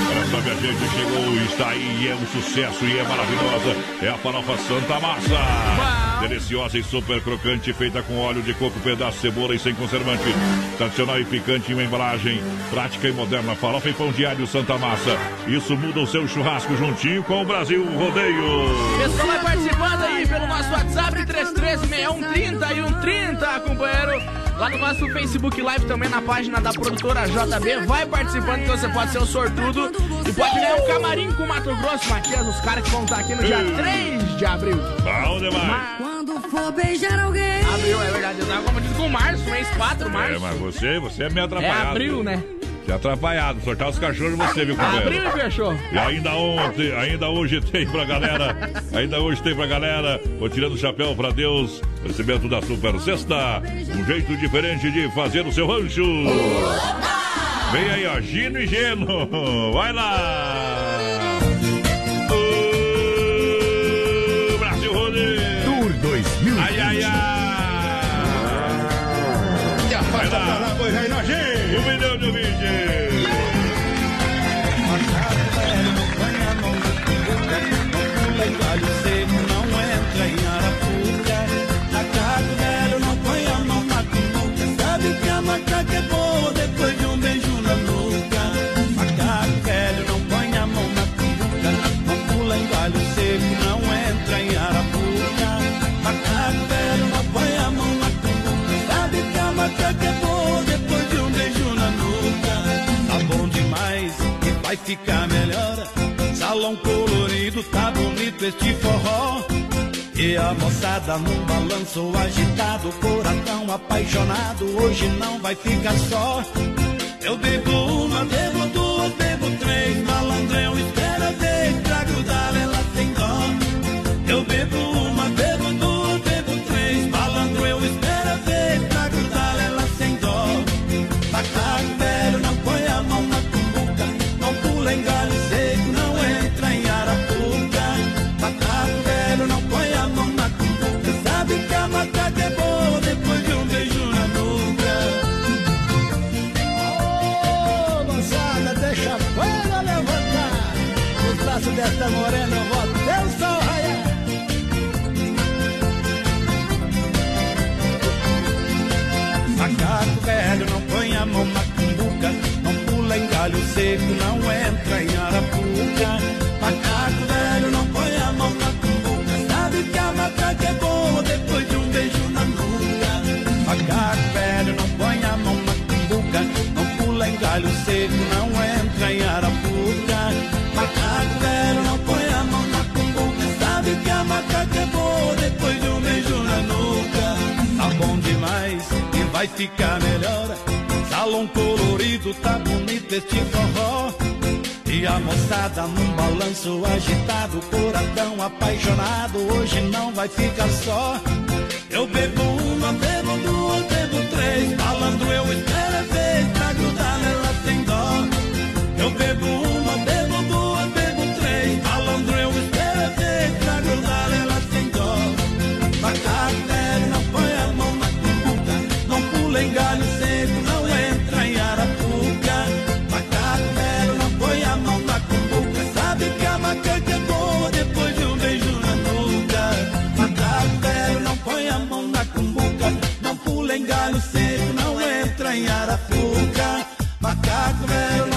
Olha só, minha gente, chegou, está aí, é um sucesso e é maravilhosa. É a farofa Santa Massa. Deliciosa e super crocante, feita com óleo de coco, pedaço de cebola e sem conservante. Tradicional e picante em uma embalagem. Prática e moderna. Farofa e pão diário Santa Massa. Isso muda o seu churrasco juntinho com o Brasil Rodeio. Pessoal vai participando aí pelo nosso WhatsApp 336130 e 130, companheiro. Lá no nosso Facebook Live também na página da produtora JB. Vai participando que você pode ser o sortudo e pode ganhar um camarim com o Mato Grosso, Matias, os caras que vão estar aqui no dia 3 de abril. Bom demais. Quando for beijar alguém. Abril, é verdade. Eu tava confundido com março, mês 4, março. É, mas você, você é meio É atrapalhado. abril, né? Você é atrapalhado. Sortar os cachorros você, viu, companheiro? Abril, fechou. E ainda ontem, ainda hoje tem pra galera, ainda hoje tem pra galera, vou tirando o chapéu pra Deus, recebimento da Super Sexta, um jeito diferente de fazer o seu rancho. Vem aí, ó, Gino e Geno, vai lá! Um vai ficar melhor. Salão colorido, tá bonito este forró. E a moçada num balanço agitado, coração apaixonado, hoje não vai ficar só. Eu bebo uma, bebo duas, bebo três, malandrão espera vez pra grudar ela sabe que a macaca é boa depois de um beijo na nuca. Tá bom demais e vai ficar melhor. Salão colorido, tá bonito este forró. E a moçada num balanço agitado, coração apaixonado, hoje não vai ficar só. Eu bebo uma, bebo duas, bebo três, malandro eu espero é vez pra Macaco velho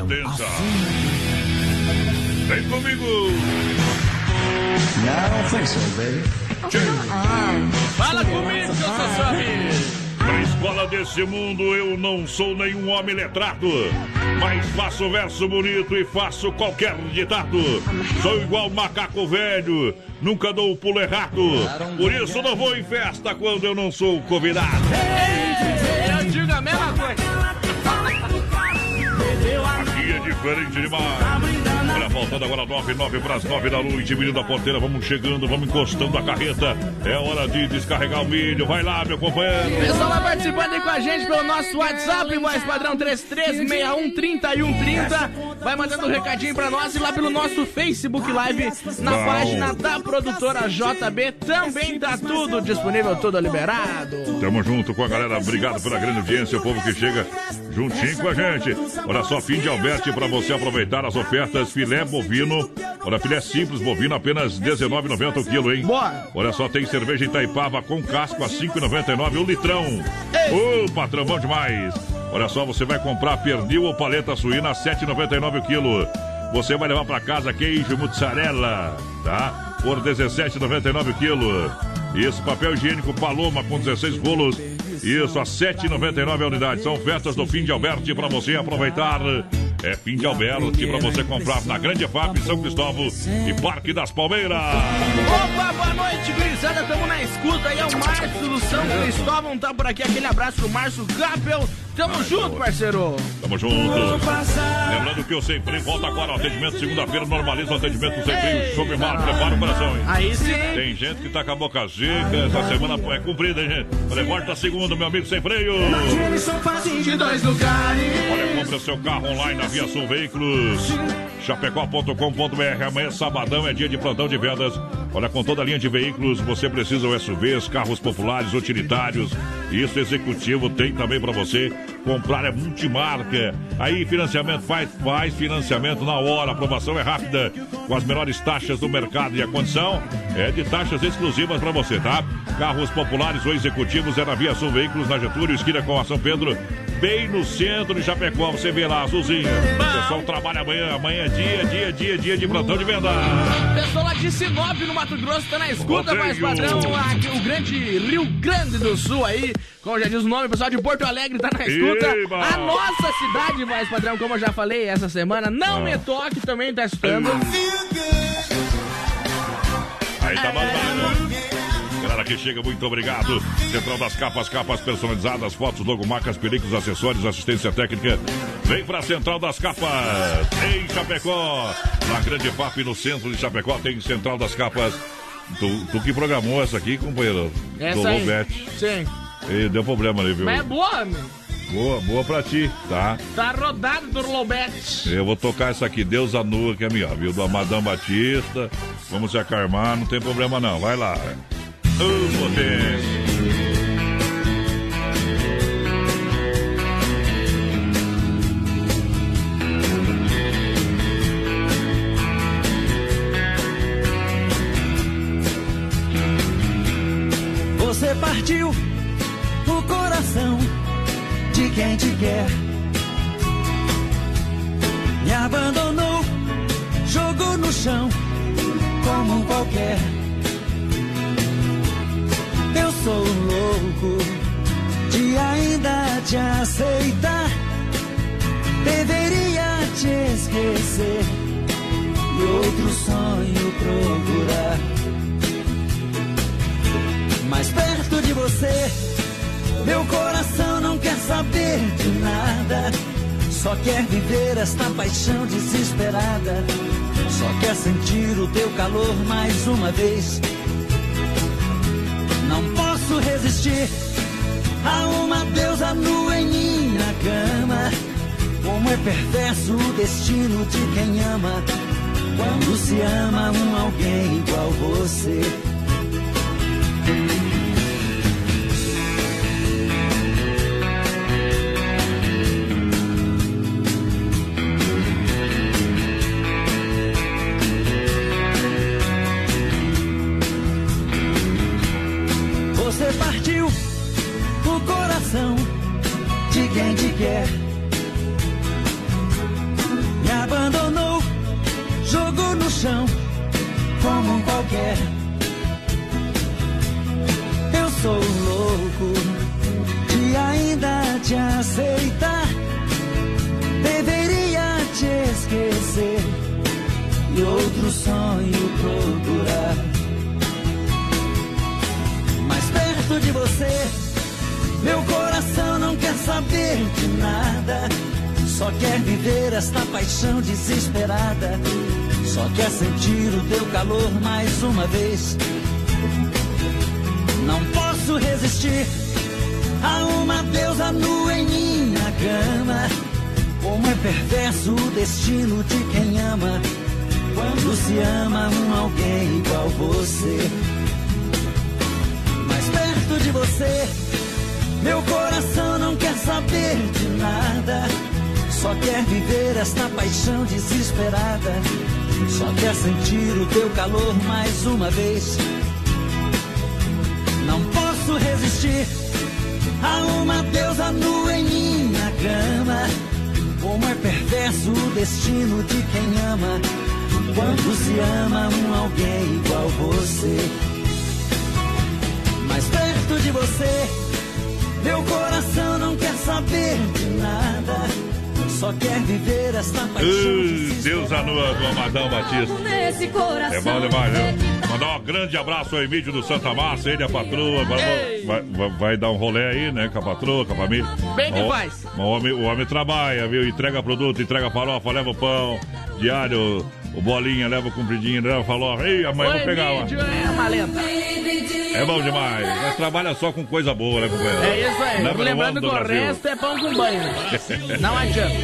potência! Vem comigo! Não think so, baby. Fala comigo, que eu sou seu amigo. Na escola desse mundo eu não sou nenhum homem letrado, mas faço verso bonito e faço qualquer ditado. Sou igual macaco velho, nunca dou o pulo errado. Por isso não vou em festa quando eu não sou convidado. Eu diferente demais. Olha, faltando agora nove, nove para as nove da noite, menino da porteira, vamos chegando, vamos encostando a carreta. É hora de descarregar o milho. Vai lá, meu O companheiro. pessoal vai participando aí com a gente pelo nosso WhatsApp, voz padrão 33613130. Vai mandando um recadinho pra nós e lá pelo nosso Facebook Live, na Bom. página da produtora JB. Também tá tudo disponível, tudo liberado. Tamo junto com a galera. Obrigado pela grande audiência, o povo que chega juntinho com a gente. Olha só, fim de Alberti para você aproveitar as ofertas filé bovino Olha, filé simples, bovino, apenas R$19,90 o quilo, hein? Bora. Olha só, tem cerveja Itaipava com casco a R$5,99 o litrão. Ô, patrão, bom demais. Olha só, você vai comprar pernil ou paleta suína a R$7,99 o quilo. Você vai levar para casa queijo mussarela, tá? Por R$17,99 o quilo. Isso, papel higiênico Paloma com 16 rolos. Isso, a R$ 7,99 a unidade. São festas do fim de Alberti para você aproveitar. É fim de Alberti para você comprar na Grande FAP, São Cristóvão e Parque das Palmeiras. Opa, boa noite, gurizada. Estamos na escuta aí. É o Márcio do São Cristóvão. Tá por aqui. Aquele abraço pro Márcio Capel. Tamo junto, parceiro. Tamo junto. Lembrando que o Sem Freio volta agora ao atendimento segunda-feira. Normaliza o atendimento do Sem Freio. Show mar, prepara o coração, hein? Aí sim. Tem gente que tá com a boca seca. Essa semana é cumprida, hein, gente? Falei, volta segunda, meu amigo Sem Freio. De compra seu carro online na Via Sul Veículos. Chapecó.com.br. Amanhã, sabadão, é dia de plantão de vendas. Olha, com toda a linha de veículos, você precisa o SUVs, carros populares, utilitários. Isso executivo tem também para você. Comprar é multimarca. Aí, financiamento faz, faz financiamento na hora. A aprovação é rápida. Com as melhores taxas do mercado. E a condição é de taxas exclusivas para você, tá? Carros populares ou executivos é na Via Sul Veículos, na Getúlio, esquina com a São Pedro bem no centro de Chapecó. Você vê lá, azulzinho. O pessoal trabalha amanhã. Amanhã é dia, dia, dia, dia de plantão de venda. Pessoal lá de Sinop, no Mato Grosso, tá na escuta, Rodeio. mais padrão. O grande Rio Grande do Sul aí. Como já diz o nome, o pessoal de Porto Alegre tá na escuta. Eba. A nossa cidade, mais padrão, como eu já falei essa semana, não Ah. me toque, também tá escutando. Aí tá mandando. Galera que chega, muito obrigado. Central das Capas, capas personalizadas, fotos, logomarcas, películas, acessórios, assistência técnica. Vem pra Central das Capas, em Chapecó. Na Grande FAP, no centro de Chapecó, tem Central das Capas. Tu, tu que programou essa aqui, companheiro? Essa do. Lobete. Sim. E deu problema ali, viu? Mas é boa, amigo. Boa, boa pra ti, tá? Tá rodado do Lobete. Eu vou tocar essa aqui, Deus Anua, que é minha, viu? Do Amadão Batista. Vamos se acalmar, não tem problema não. Vai lá. Ô, potência. Quem te quer. Me abandonou, jogou no chão como qualquer. Eu sou louco de ainda te aceitar. Deveria te esquecer e outro sonho procurar. Mais perto de você, meu coração não quer saber de nada. Só quer viver esta paixão desesperada. Só quer sentir o teu calor mais uma vez. Não posso resistir a uma deusa nua em minha cama. Como é perverso o destino de quem ama. Quando se ama um alguém igual você. Só quer viver esta paixão desesperada. Só quer sentir o teu calor mais uma vez. Não posso resistir a uma deusa nua em minha cama. Como é perverso o destino de quem ama. Quando se ama um alguém igual você. Mais perto de você, meu coração não quer saber de nada. Só quer viver esta paixão desesperada. Só quer sentir o teu calor mais uma vez. Não posso resistir a uma deusa nua em minha cama. Como é perverso o destino de quem ama. Quando se ama um alguém igual você. Mais perto de você, meu coração não quer saber de nada. Só quer viver esta paixão. Ei, Deus anua do Amadão Batista. Nesse coração. É bom demais, viu? Mandar um grande abraço ao Emílio do Santa Massa, ele e a patroa. Vai, vai- vai dar um rolê aí, né? Com a patroa, com a família. Bem que O- faz. O homem, o homem trabalha, viu? Entrega produto, entrega farofa, leva o pão, diário, o bolinha, leva o compridinho, a farofa. Ei, amanhã vou pegar é uma lenda. É bom demais. Mas trabalha só com coisa boa, né, companheiro? É isso aí. Lembrando que o resto é pão com banho. né? Não adianta.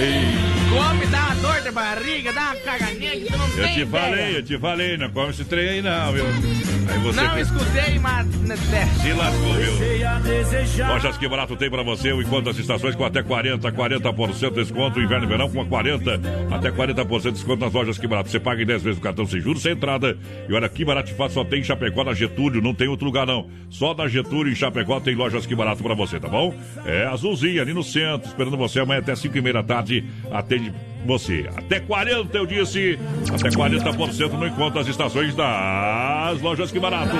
Ei. Come, dá uma dor de barriga, dá uma caganinha que tu não Eu tem te ideia. falei, eu te falei, não come esse trem aí não, viu? Aí você Não escutei, mas... né, se lascou, viu? Lojas Que Barato tem pra você o encontro das estações com até 40, 40% de desconto, inverno e verão com 40, até 40% de desconto nas lojas Que Barato. Você paga em 10 vezes o cartão sem juros, sem entrada. E olha, Que Barato de fato só tem em Chapecó, na Getúlio, não tem outro lugar não. Só na Getúlio, em Chapecó, tem lojas Que Barato pra você, tá bom? É azulzinha, ali no centro, esperando você amanhã até 5 e meia da tarde, atende você. Até 40, eu disse, até 40% no encontro das estações das lojas Que Barato.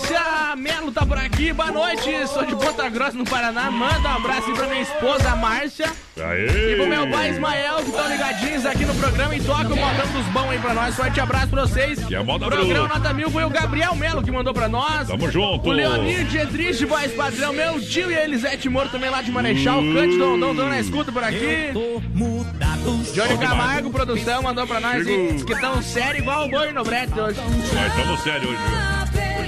Márcia Melo tá por aqui, boa noite. Sou de Ponta Grossa, no Paraná. Manda um abraço aí pra minha esposa, Márcia. Aê! E pro meu pai Ismael, que estão ligadinhos aqui no programa e toca o modão dos bons aí pra nós. Forte abraço pra vocês. Que é moda O programa. Nota Mil foi o Gabriel Melo que mandou pra nós. Tamo junto. O Leonir Dietrich, voz padrão, meu tio e a Elisete Moro também lá de Marechal. O Cândido Dondon dando na escuta por aqui. Johnny Camargo, produção, mandou pra nós. E diz que tão sério igual o boi no brete hoje. Nós estamos sérios hoje, viu?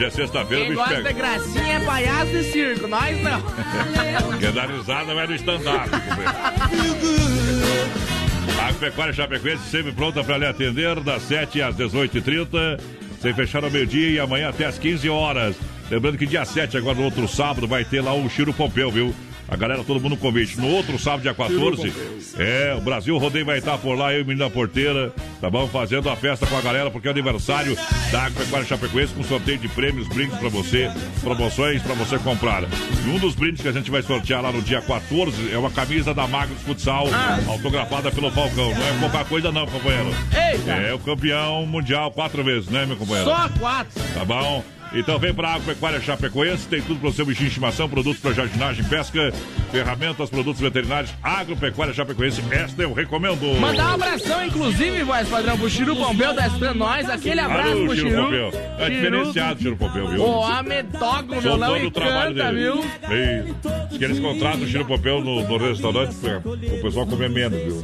Hoje é sexta-feira, o bicho gosta de pega. gracinha é palhaço de circo, nós não. Quer dar risada, vai no companheiro. Agropecuária Chapecoense sempre pronta para lhe atender das 7 às 18h30, sem fechar ao meio-dia e amanhã até às 15 horas. Lembrando que dia 7, agora no outro sábado, vai ter lá o Chiro Pompeu, viu? A galera, todo mundo convite. No outro sábado, dia 14, é, o Brasil Rodeio vai estar por lá, eu e o menino da porteira, tá bom? Fazendo a festa com a galera, porque é aniversário da Agropecuária Chapecoense, com sorteio de prêmios, brindes pra você, promoções pra você comprar. E um dos brindes que a gente vai sortear lá no dia 14 é uma camisa da Magros Futsal, autografada pelo Falcão. Não é pouca coisa não, companheiro. É o campeão mundial quatro vezes, né, meu companheiro? Só quatro. Tá bom? Então vem pra Agropecuária Chapecoense, tem tudo para o seu bichinho de estimação, produtos para jardinagem, pesca, ferramentas, produtos veterinários. Agropecuária Chapecoense, esta eu recomendo. Mandar um abração, inclusive, voz padrão, pro Chiru Pompeu da Espan Nós. Aquele abraço Alô, pro Chiru. Pompeu. É diferenciado, Chiro Pompeu, viu? O homem toca o Sou violão fã e do trabalho canta, dele. viu? Diz que eles contratam o Chiro Pompeu no, no restaurante o pessoal comer menos, viu?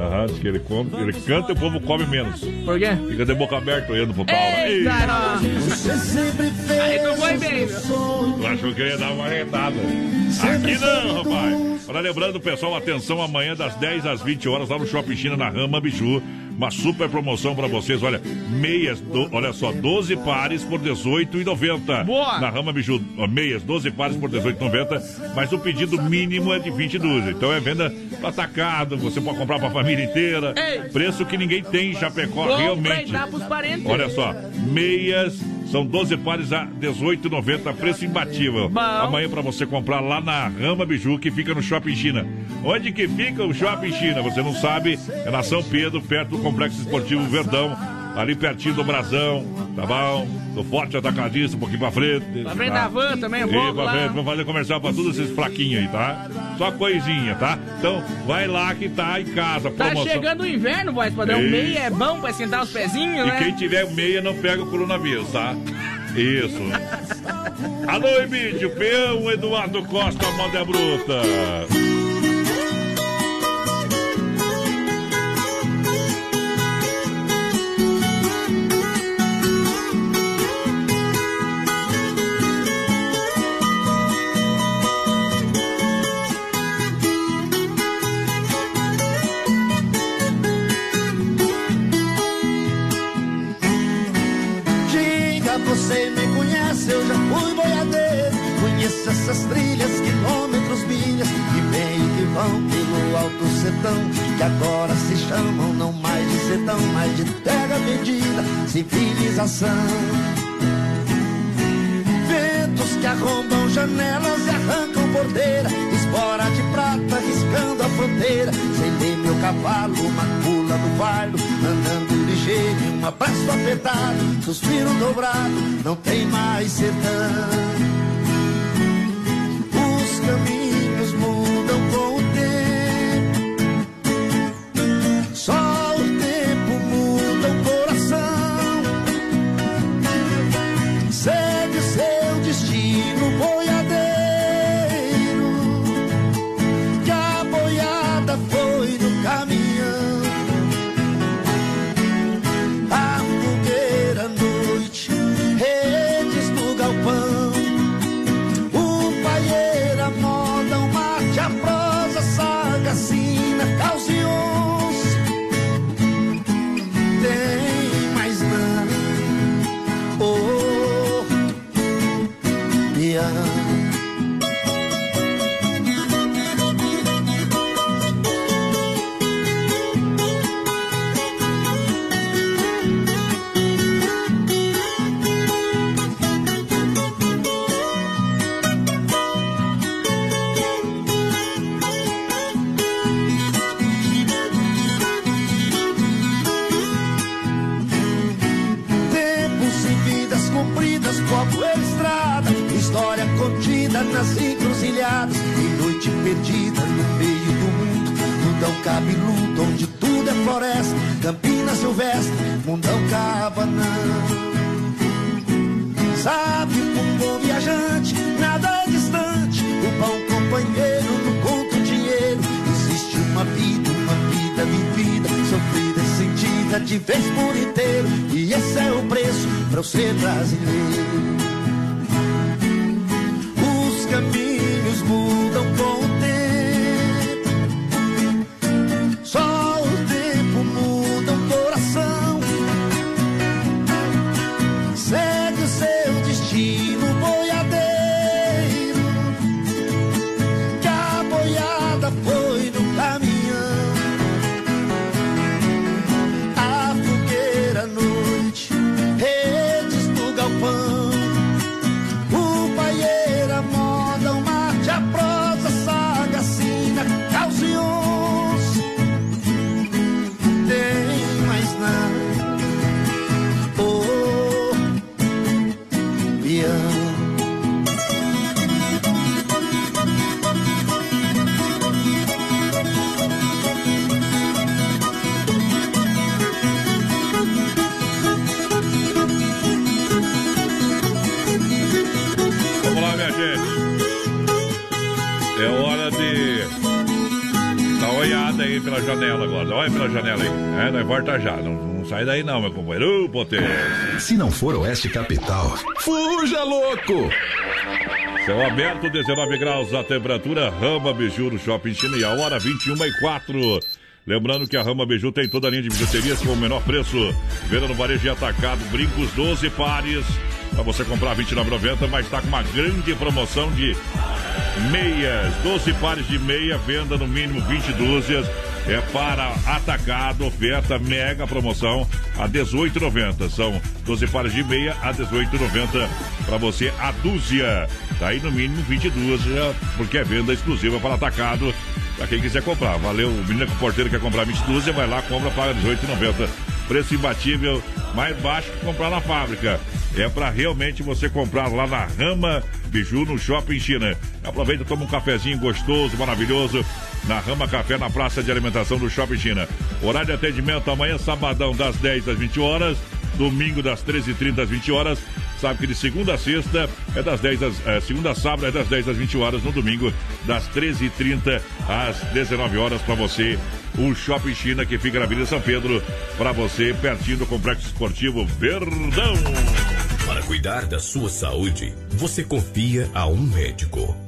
Aham, diz que ele, come, ele canta e o povo come menos. Por quê? Fica de boca aberta olhando pro pau. Eita, nós. Aí tu foi bem? Tu achou que eu ia dar uma arretada? Aqui não, rapaz. Olha, lembrando, pessoal, atenção, amanhã das 10 às 20 horas lá no Shopping China, na Rama Biju. Uma super promoção pra vocês. Olha, meias, do- olha só, 12 pares por R$18,90. Boa! Na Rama Biju, meias, 12 pares por R$18,90. Mas o pedido mínimo é de 20 dúzias. Então é venda pro atacado, você pode comprar pra família inteira. Ei! Preço que ninguém tem em Chapecó, realmente. Olha só, meias são 12 pares a R$18,90, preço imbatível. Bom. Amanhã pra você comprar lá na Rama Biju, que fica no Shopping China. Onde que fica o Shopping China? Você não sabe? É na São Pedro, perto do Complexo Esportivo Verdão. Ali pertinho do Brasão, tá bom? Do Forte Atacadista, um pouquinho pra frente. Pra frente tá? da van também, eu E vou pra lá. frente, vamos fazer comercial pra todos esses fraquinhos aí, tá? Só coisinha, tá? Então, vai lá que tá em casa. Tá promoção. chegando o inverno, voz padrão. Ei. Meia é bom pra sentar os pezinhos, E né? quem tiver meia não pega o coronavírus, tá? Isso. Alô, Emílio, peão Eduardo Costa, moda bruta. Civilização. Ventos que arrombam janelas e arrancam bordeira, espora de prata riscando a fronteira. Sem ler meu cavalo, uma pula no valo, andando ligeiro, um abraço apertado, suspiro dobrado, não tem mais sertão. Os caminhos sai daí não, meu companheiro. Ô, potência. Se não for Oeste Capital, fuja louco! Céu aberto, 19 graus a temperatura. Rama Biju no Shopping China e a hora 21 e 4. Lembrando que a Rama Biju tem toda a linha de bijuterias com o menor preço. Venda no varejo e atacado, brincos 12 pares. Para você comprar R$ 29,90, mas está com uma grande promoção de meias. 12 pares de meia, venda no mínimo 20 dúzias. É para atacado, oferta mega promoção a R$ 18,90. São 12 pares de meia a R$ 18,90 para você a dúzia. Tá aí no mínimo 20 dúzias, porque é venda exclusiva para atacado. Para quem quiser comprar. Valeu, o menino com o porteiro quer comprar 20 dúzias, vai lá, compra, paga R$18,90. Preço imbatível, mais baixo que comprar na fábrica. É para realmente você comprar lá na Rama Biju no Shopping China. Aproveita, toma um cafezinho gostoso, maravilhoso. Na Rama Café, na Praça de Alimentação do Shopping China. Horário de atendimento amanhã, sabadão, das 10 às 20 horas. Domingo, das 13h30 às 20 horas. Sabe que de segunda a sexta é das 10 às. É, segunda a sábado é das 10 às 20 horas. No domingo, das 13h30 às 19 horas para você. O Shopping China que fica na Avenida São Pedro. Para você, pertinho do Complexo Esportivo Verdão. Para cuidar da sua saúde, você confia a um médico.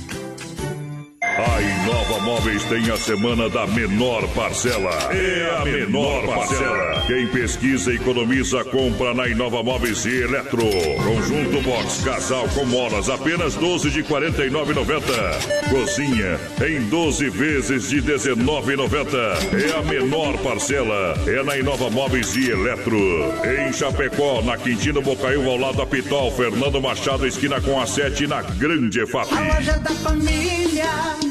A Inova Móveis tem a semana da menor parcela. É a menor parcela. Quem pesquisa, economiza, compra na Inova Móveis e Eletro. Conjunto Box Casal com molas, apenas 12 de 49,90. Cozinha em 12 vezes de 19,90. É a menor parcela. É na Inova Móveis e Eletro. Em Chapecó, na Quintino Bocaiúva, ao lado da Pitol, Fernando Machado, esquina com a 7 na Grande EFAP. A loja da família.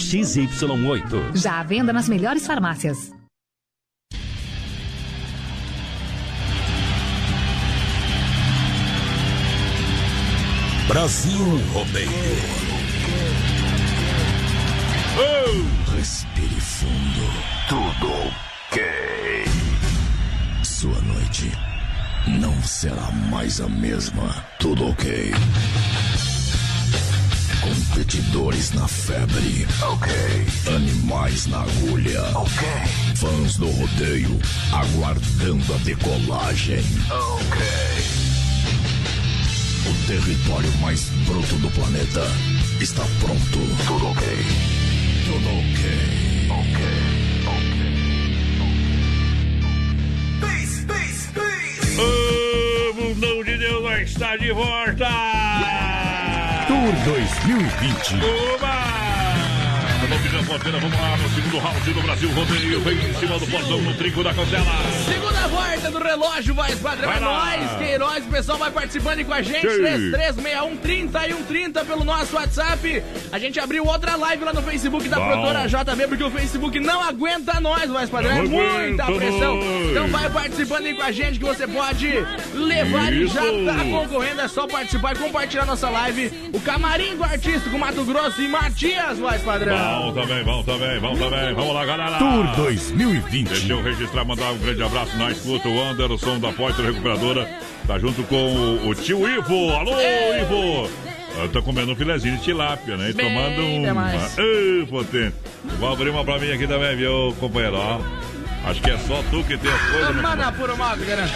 XY8. Já à venda nas melhores farmácias. Brasil Rodeio. Respire fundo. Tudo ok. Sua noite não será mais a mesma. Tudo ok. Competidores na febre. Ok. Animais na agulha. Ok. Fãs do rodeio aguardando a decolagem. Ok. O território mais bruto do planeta está pronto. Tudo ok. Tudo ok. Ok. O Mundão de Deus vai estar de volta! Tour 2020. Oba! Domingo Porteira, vamos lá no segundo round do Brasil Rodeio. Vem em cima do portão no trinco da cautela. Segunda volta do relógio. Vai É lá. nóis, Queiroz. O pessoal vai participando com a gente. Sim. 336130 e 130 pelo nosso WhatsApp. A gente abriu outra live lá no Facebook da Bom. produtora JB, porque o Facebook não aguenta nós, voz padrão. É muita pressão. Então vai participando aí com a gente que você pode levar e Isso. já tá concorrendo. É só participar e compartilhar nossa live. O camarim do artista com Mato Grosso e Matias, voz padrão. Bom também, bom também, bom também. Vamos lá, galera. Tour 2020. Deixa eu registrar, mandar um grande abraço na escuta. O Anderson da Poitra Recuperadora tá junto com o, o tio Ivo. Alô, Ivo! Eu tô comendo um filezinho de tilápia, né? E Bem tomando um. demais. Ei, potente. Vou abrir uma pra mim aqui também, viu, companheiro? Ó. Acho que é só tu que tem as coisas, meu Mana puro mal, garanto.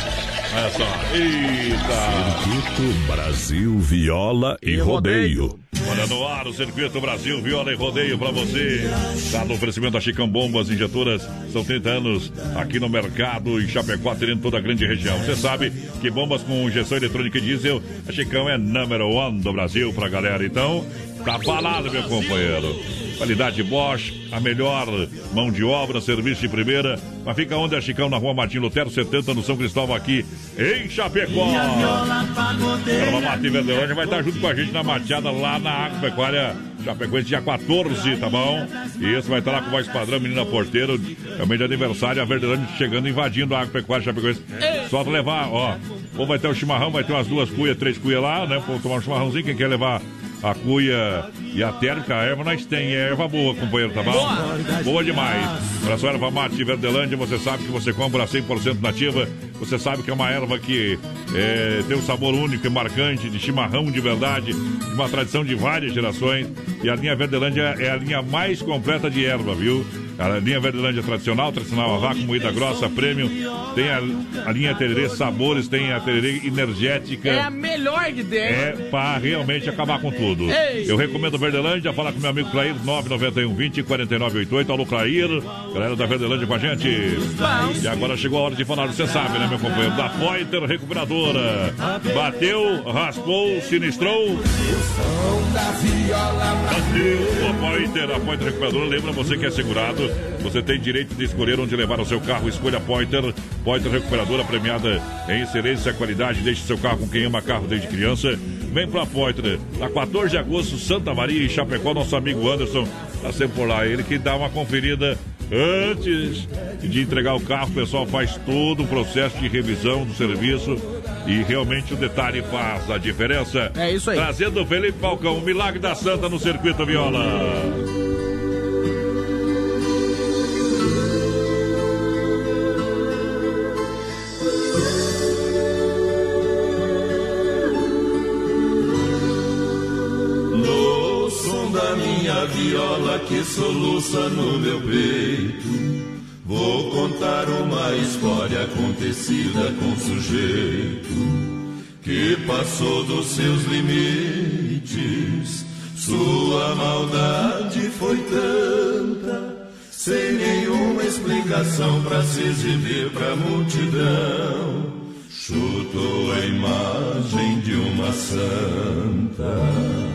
Olha só. Eita! Circuito Brasil Viola e Rodeio. Olha no ar o Circuito Brasil Viola e Rodeio pra você. Tá no oferecimento da Chicão Bombas Injetoras. São 30 anos aqui no mercado em Chapecó, atendendo toda a grande região. Você sabe que bombas com injeção eletrônica e diesel, a Chicão é number one do Brasil pra galera. Então, tá falado, meu companheiro. Qualidade Bosch, a melhor mão de obra, serviço de primeira. Mas fica onde é Chicão, na rua Martim Lutero, 70, no São Cristóvão, aqui em Chapecó. Erva Mate Verdelândia vai estar junto com a gente na mateada lá na Agropecuária Chapecoense, dia 14, tá bom? E esse vai estar lá com o voz padrão, menina porteiro, também de aniversário, a Verdelândia chegando, invadindo a Agropecuária Chapecoense. Só pra levar, ó, ou vai ter o chimarrão, vai ter umas duas cuias, três cuias lá, né? Pra tomar um chimarrãozinho, quem quer levar a cuia e a térmica, a erva nós tem, é erva boa, companheiro, tá bom? Boa, boa demais. Para sua erva mate Verdelândia, você sabe que você compra 100% nativa, você sabe que é uma erva que é, tem um sabor único e marcante, de chimarrão de verdade, de uma tradição de várias gerações, e a linha Verdelândia é a linha mais completa de erva, viu? A linha Verdelândia tradicional, tradicional a vácuo, moída grossa, premium. Tem a, a linha Tererê Sabores, tem a Tererê Energética. É a melhor de dentro. É pra realmente acabar com tudo. Ei. Eu recomendo Verdelândia, fala com meu amigo Clair, 991 20 4988. Alô, Clair. Galera da Verdelândia com a gente. E agora chegou a hora de falar, você sabe, né, meu companheiro? Da Pointer Recuperadora. Bateu, raspou, sinistrou. Bateu a Pointer, a Pointer Recuperadora. Lembra você que é segurado. Você tem direito de escolher onde levar o seu carro. Escolha Pointer. Pointer Recuperadora premiada em excelência e qualidade. Deixe seu carro com quem ama carro desde criança. Vem pra Pointer. Na 14 de agosto, Santa Maria e Chapecó. Nosso amigo Anderson tá sempre por lá. Ele que dá uma conferida antes de entregar o carro. O pessoal faz todo o processo de revisão do serviço. E realmente o detalhe faz a diferença. É isso aí. Trazendo o Felipe Falcão, o milagre da Santa no circuito Viola. Viola que soluça no meu peito, vou contar uma história acontecida com um sujeito que passou dos seus limites. Sua maldade foi tanta, sem nenhuma explicação para se exibir pra multidão. Chutou a imagem de uma santa.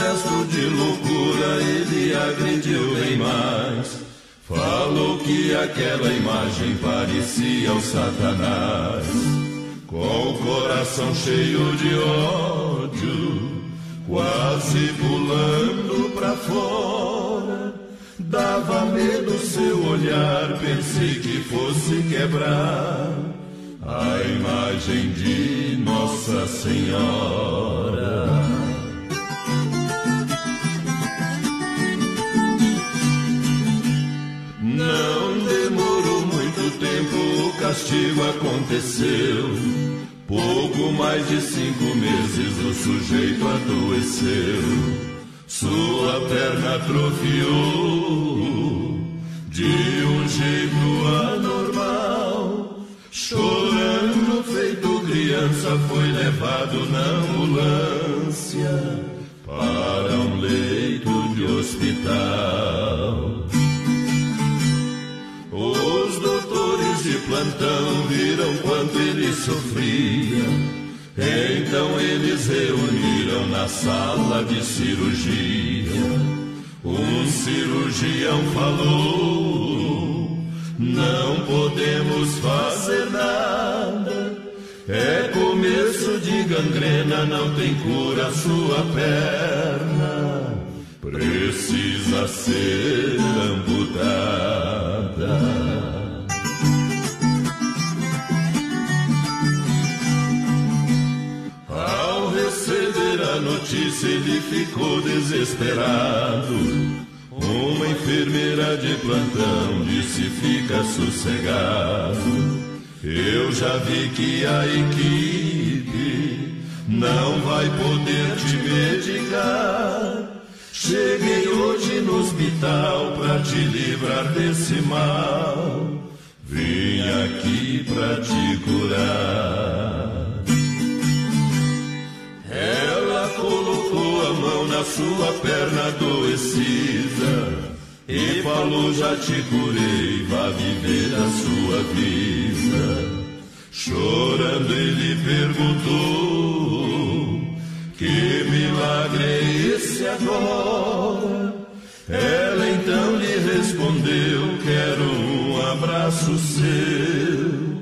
Gesto de loucura ele agrediu bem mais. Falou que aquela imagem parecia o Satanás. Com o coração cheio de ódio, quase pulando pra fora. Dava medo seu olhar, pensei que fosse quebrar a imagem de Nossa Senhora. Castigo aconteceu. Pouco mais de cinco meses o sujeito adoeceu. Sua perna atrofiou de um jeito anormal. Chorando, feito criança, foi levado na ambulância para um leito de hospital. Plantão viram quanto ele sofria. Então eles reuniram na sala de cirurgia. Um cirurgião falou: Não podemos fazer nada. É começo de gangrena, não tem cura sua perna. Precisa ser amputada. Ficou desesperado. Uma enfermeira de plantão disse: Fica sossegado. Eu já vi que a equipe não vai poder te medicar. Cheguei hoje no hospital pra te livrar desse mal. Vim aqui pra te curar. Sua perna adoecida e falou: Já te curei, vá viver a sua vida. Chorando, ele perguntou: Que milagre é esse agora? Ela então lhe respondeu: Quero um abraço seu.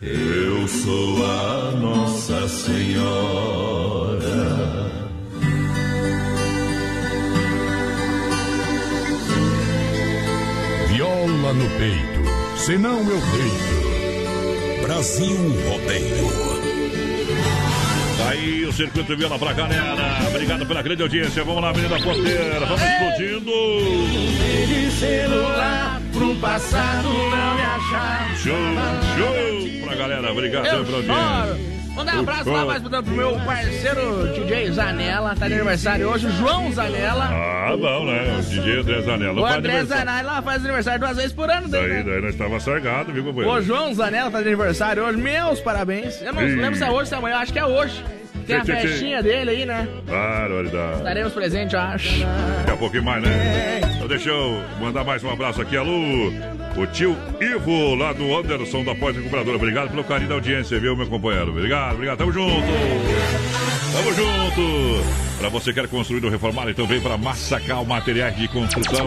Eu sou a Nossa Senhora. No peito, senão eu deito. Brasil Rodeio. Aí o circuito viola pra galera. Obrigado pela grande audiência. Vamos lá, Avenida Porteira. Vamos explodindo. De celular pro passado não me achar. Show, show pra galera. Obrigado pela audiência. Mandar um abraço lá mais pro meu parceiro DJ Zanella, tá de aniversário hoje, o João Zanella. Ah, bom, né? O DJ André Zanella. O André. Zanella faz aniversário duas vezes por ano Daí, né? daí nós estava sargado, viu, O companheiro? João Zanella tá de aniversário hoje, meus parabéns. Eu não Ih. lembro se é hoje ou se é amanhã, acho que é hoje. Tem a festinha dele aí, né? Barbaridade. Estaremos presentes, eu acho. Daqui a pouquinho mais, né? Então deixa eu mandar mais um abraço aqui, alô. O tio Ivo, lá do Anderson, da Pós Recuperadora. Obrigado pelo carinho da audiência, viu, meu companheiro? Obrigado, obrigado. Tamo junto. Tamo junto. Pra você que quer construir ou reformar, então vem para Massacal Materiais de Construção.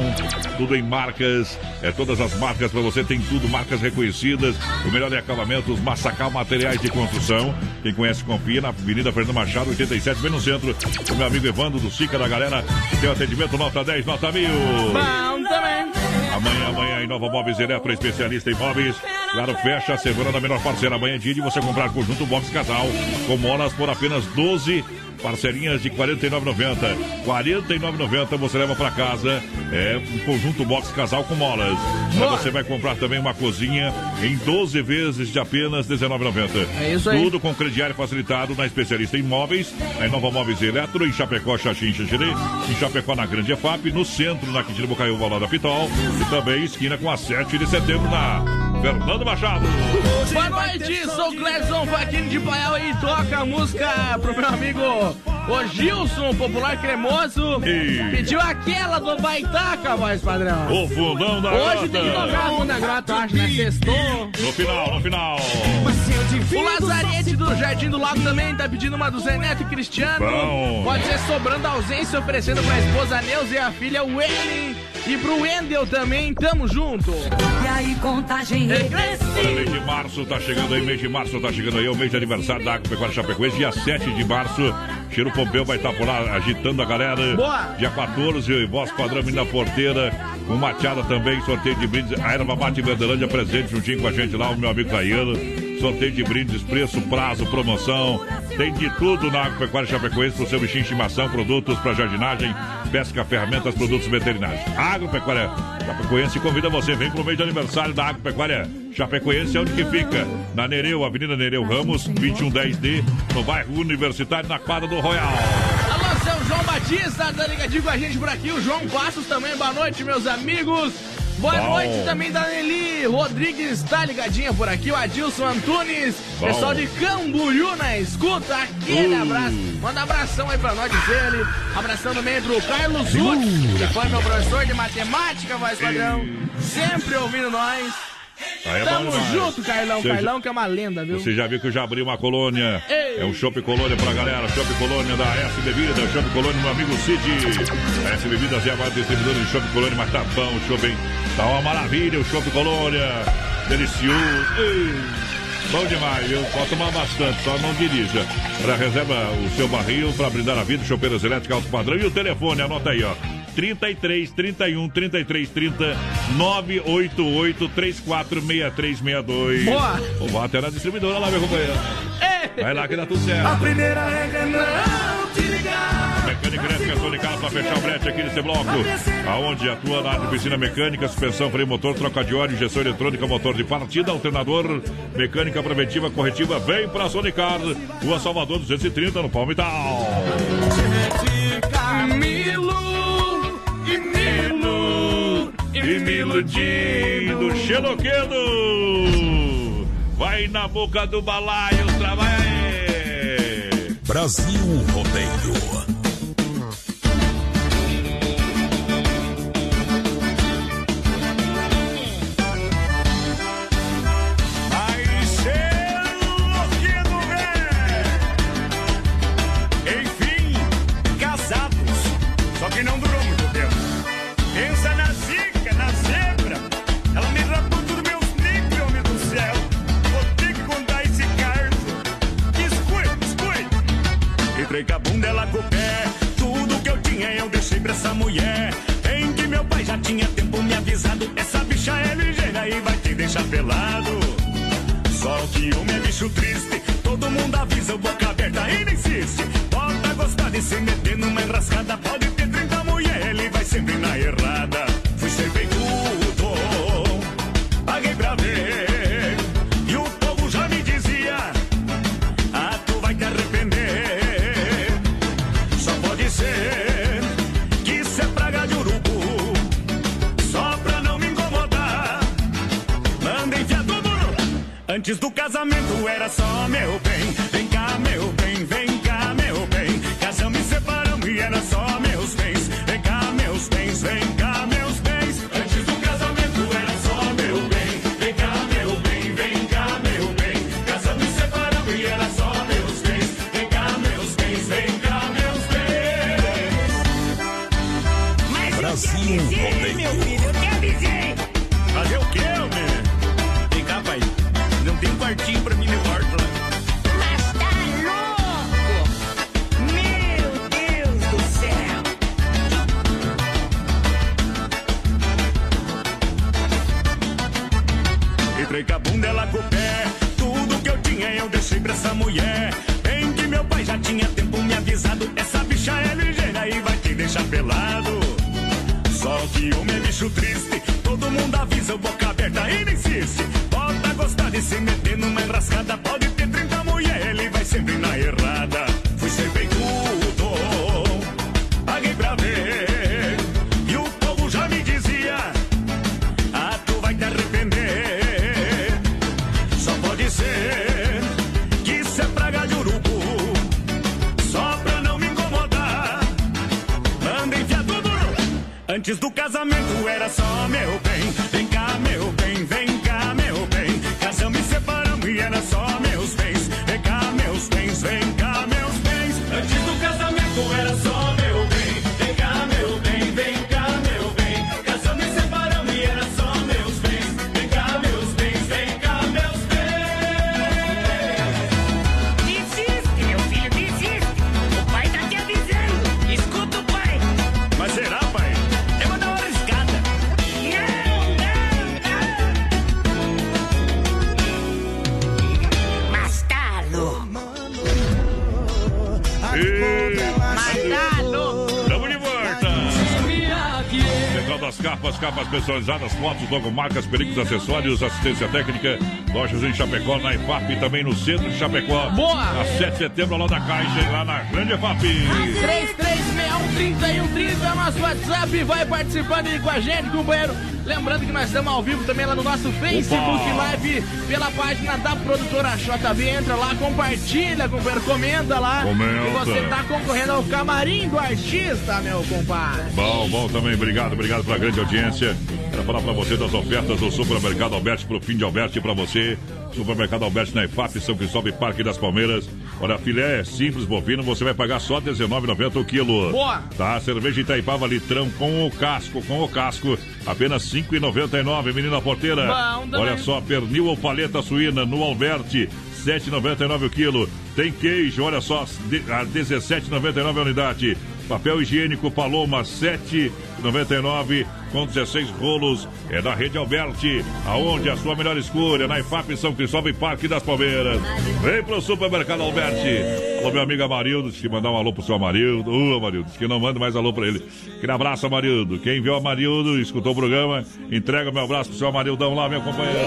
Tudo em marcas, é todas as marcas para você, tem tudo, marcas reconhecidas. O melhor em acabamentos, Massacal Materiais de Construção. Quem conhece, confia na Avenida Fernando Machado, 87, bem no centro. O meu amigo Evandro do Sica da galera, tem o atendimento nota 10, nota 1000. Bom também. Amanhã, amanhã, em Nova Móveis Eletro, especialista em móveis. Claro, fecha a semana da melhor parceira. Amanhã é dia de você comprar conjunto box casal com molas por apenas 12 parcerinhas de R$ 49,90. R$ 49,90 você leva para casa. É um conjunto box casal com molas. Aí você vai comprar também uma cozinha em 12 vezes de apenas R$ 19,90. É isso aí. Tudo com crediário facilitado na especialista em móveis, na Nova Móveis Eletro, em Chapecó, Xaxim, Xanxerê, em Chapecó, na Grande EFAP, no centro, na Quintino Bocaiúva, lá da Pitol, e também esquina com a 7 de setembro, na Fernando Machado. Boa noite, sou o Gleison Vaquinho de Paial e toca a música pro meu amigo o Gilson, popular cremoso. E- Pediu aquela do Baitaca, voz padrão. O fundão da Hoje grota. tem que tocar a Funda Grota, eu acho, né? Sextou. No final, no final. O Lazarete do Jardim do Lago também tá pedindo uma do Zé Neto e Cristiano. Bom. Pode ser sobrando ausência, oferecendo pra esposa Neuza e a filha Wayne. E pro Wendel também, tamo junto. E aí, contagem Olha, mês de março tá chegando aí, mês de março tá chegando aí, é o mês de aniversário da Agropecuária Chapecoense, dia 7 de março. Cheiro Pompeu vai estar por lá agitando a galera. Boa. Dia 14, voz padrão na porteira. Com mateada também, sorteio de brindes. A erva mate Verdelândia presente juntinho com a gente lá, o meu amigo Caiano. Sorteio de brindes, preço, prazo, promoção. Tem de tudo na Agropecuária Chapecoense pro seu bichinho de estimação, produtos para jardinagem, pesca, ferramentas, produtos veterinários. Agropecuária Chapecoense convida você, vem pro mês de aniversário da Agropecuária Chapecoense, onde que fica? Na Nereu, Avenida Nereu Ramos, 2110D, no bairro Universitário, na quadra do Royal. Alô, seu João Batista, tá ligadinho com a gente por aqui. O João Passos também, boa noite, meus amigos. Boa Bom. noite também da Nelly Rodrigues, tá ligadinha por aqui. O Adilson Antunes, Bom. pessoal de Camboriú na escuta. Aquele Uh. abraço. Manda abração aí pra nós, diz ele. Abração também pro Carlos Ruth, que foi meu professor de matemática, voz padrão. Sempre ouvindo nós. Aí é Tamo junto, Carlão. Você Carlão que é uma lenda, viu? Você já viu que eu já abri uma colônia. Ei. É um Chopp Colônia pra galera. Chopp Colônia da S Bebida. Chopp Colônia, meu amigo Cid. A S Bebidas é a maior distribuidora de Chopp Colônia, mas tá bom hein? Tá uma maravilha o Chopp Colônia. Delicioso. Ei. Bom demais, viu? Pode tomar bastante, só não dirija. Para reserva o seu barril para brindar a vida, chopeiras elétricas alto padrão. E o telefone, anota aí, ó. 33 31 33 30 988 34 6362. Boa. Ou vá até na distribuidora lá, meu companheiro. Vai lá que dá tudo certo. primeira regra é não te ligar. Mecânica Elétrica Sonicala para fechar o brete aqui nesse bloco. Aonde atua na área de piscina mecânica, suspensão, freio motor, troca de óleo, injeção eletrônica, motor de partida, alternador, mecânica preventiva, corretiva. Vem pra Sonicar, Rua Salvador 230, no Palmital. Milo e Milo E xeloquedo. Vai na boca do balaio, trabalha aí. Brasil Rodeio. comprei com a bunda, ela com o pé. Tudo que eu tinha eu deixei pra essa mulher. Em que meu pai já tinha tempo me avisado. Essa bicha é ligeira e vai te deixar pelado. Só que homem é bicho triste. Todo mundo avisa, boca aberta, ainda insiste. Bota gostar de se meter numa enrascada. Pode ter 30 mulher, ele vai sempre na errada. Antes do casamento era só meu personalizadas, fotos, logomarcas, perigos, acessórios, assistência técnica, lojas em Chapecó, na IFAP e também no centro de Chapecó. Boa! A 7 de setembro, lá da Caixa e lá na Grande IFAP. 33613130 é o nosso WhatsApp. Vai participando aí com a gente, companheiro. Lembrando que nós estamos ao vivo também lá no nosso Facebook Live, pela página da produtora JB. Entra lá, compartilha, companheiro, comenta lá. Comenta. E você tá concorrendo ao camarim do artista, meu compadre. Bom, bom também, obrigado, obrigado pela grande audiência. Quero falar pra você das ofertas do Supermercado Alberti pro fim de Alberti pra você. Supermercado Alberti na IFAP, São Cristóvão e Parque das Palmeiras. Olha, filé simples bovino, você vai pagar só R$19,90 o quilo. Boa! Tá, cerveja Itaipava litrão com o casco, com o casco, apenas R$ 5,99, menina porteira. Bom. Olha só, pernil ou paleta suína no Alberti. 7,99 o quilo. Tem queijo, olha só, a 17,99 a unidade. Papel higiênico Paloma, 7,99 com 16 rolos. É da Rede Alberti, aonde a sua melhor escolha, na IFAP São Cristóvão e Parque das Palmeiras. Vem pro Supermercado Alberti. Alô, meu amigo Amarildo, disse que mandar um alô pro seu Amarildo. Ô, Amarildo, disse que não manda mais alô pra ele. Aquele abraço, Amarildo. Quem viu o Amarildo, escutou o programa, entrega meu abraço pro seu Amarildão lá, meu companheiro.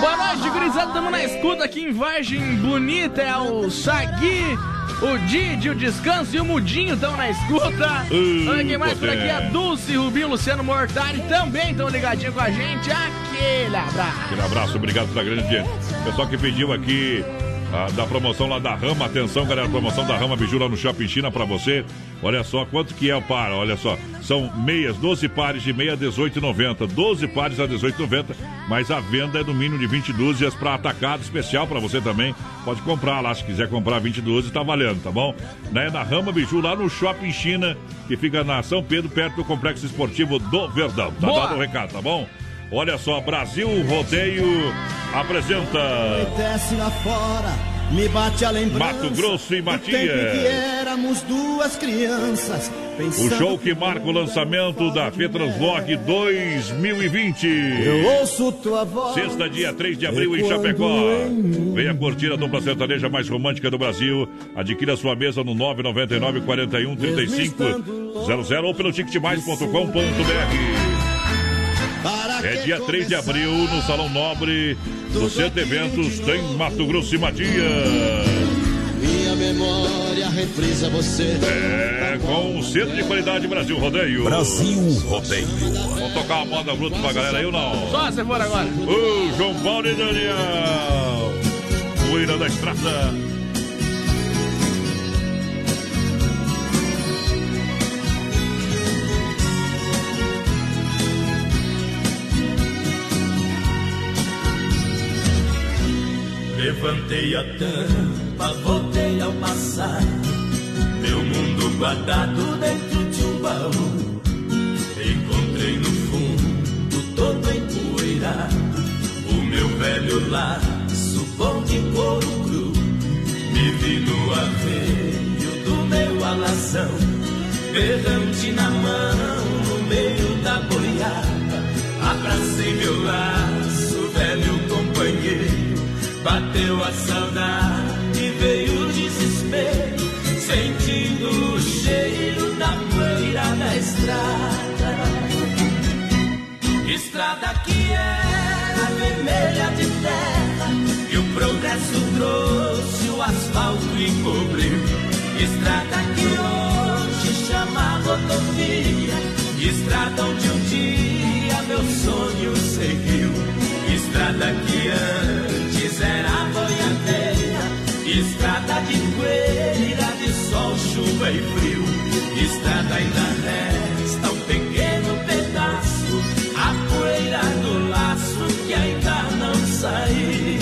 Boa noite, gurizada. Estamos na escuta aqui em Vargem Bonita. É o Sagui, o Didi, o Descanso e o Mudinho estão na escuta. Uh, Olha quem mais por aqui, a. Dulce, Rubinho, Luciano Mortari também estão ligadinhos com a gente. Aquele abraço. Aquele abraço, obrigado pela grande audiência. Pessoal que pediu aqui ah, da promoção lá da Rama, atenção galera, promoção da Rama Biju lá no Shopping China pra você. Olha só quanto que é o par, olha só. São meias, 12 pares de meia, 18,90. 12 pares a 18,90, mas a venda é no mínimo de 20 dúzias pra atacado especial pra você também. Pode comprar lá, se quiser comprar 20 dúzias, tá valendo, tá bom? Né, na Rama Biju, lá no Shopping China, que fica na São Pedro, perto do Complexo Esportivo do Verdão. Tá Boa. dado o recado, tá bom? Olha só, Brasil Rodeio apresenta Desce lá fora, me bate a lembrança. Mato Grosso e Matias. tivemos duas crianças. O show que marca o lançamento da Fetranslog 2020. Eu ouço tua voz. Sexta, dia 3 de abril em Chapecó. Venha curtir a dupla sertaneja mais romântica do Brasil. Adquira sua mesa no 999 41 35 00 ou pelo ticketmais.com.br. É dia 3 de abril no Salão Nobre do Centro Eventos tem Mato Grosso e Matias. Minha memória reprisa você. É, com o selo de qualidade Brasil Rodeio. Brasil Rodeio. Vamos tocar uma moda bruta pra galera aí ou não? Só se for agora. Ô, João Paulo e Daniel. Poeira da estrada. Levantei a tampa, voltei ao passado. Meu mundo guardado dentro de um baú. Encontrei no fundo, todo empoeirado. O meu velho laço, bom de couro cru. Me vi no arreio do meu alazão. Berrante na mão, no meio da boiada. Abracei meu laço, velho companheiro. Bateu a saudade, veio o desespero, sentindo o cheiro da poeira da estrada. Estrada que era vermelha de terra, e o progresso trouxe o asfalto e cobriu. Estrada que hoje chama rodovia, estrada onde um dia meu sonho seguiu. Estrada que antes era boiadeira, estrada de poeira, de sol, chuva e frio. Estrada ainda resta um pequeno pedaço, a poeira do laço que ainda não saiu.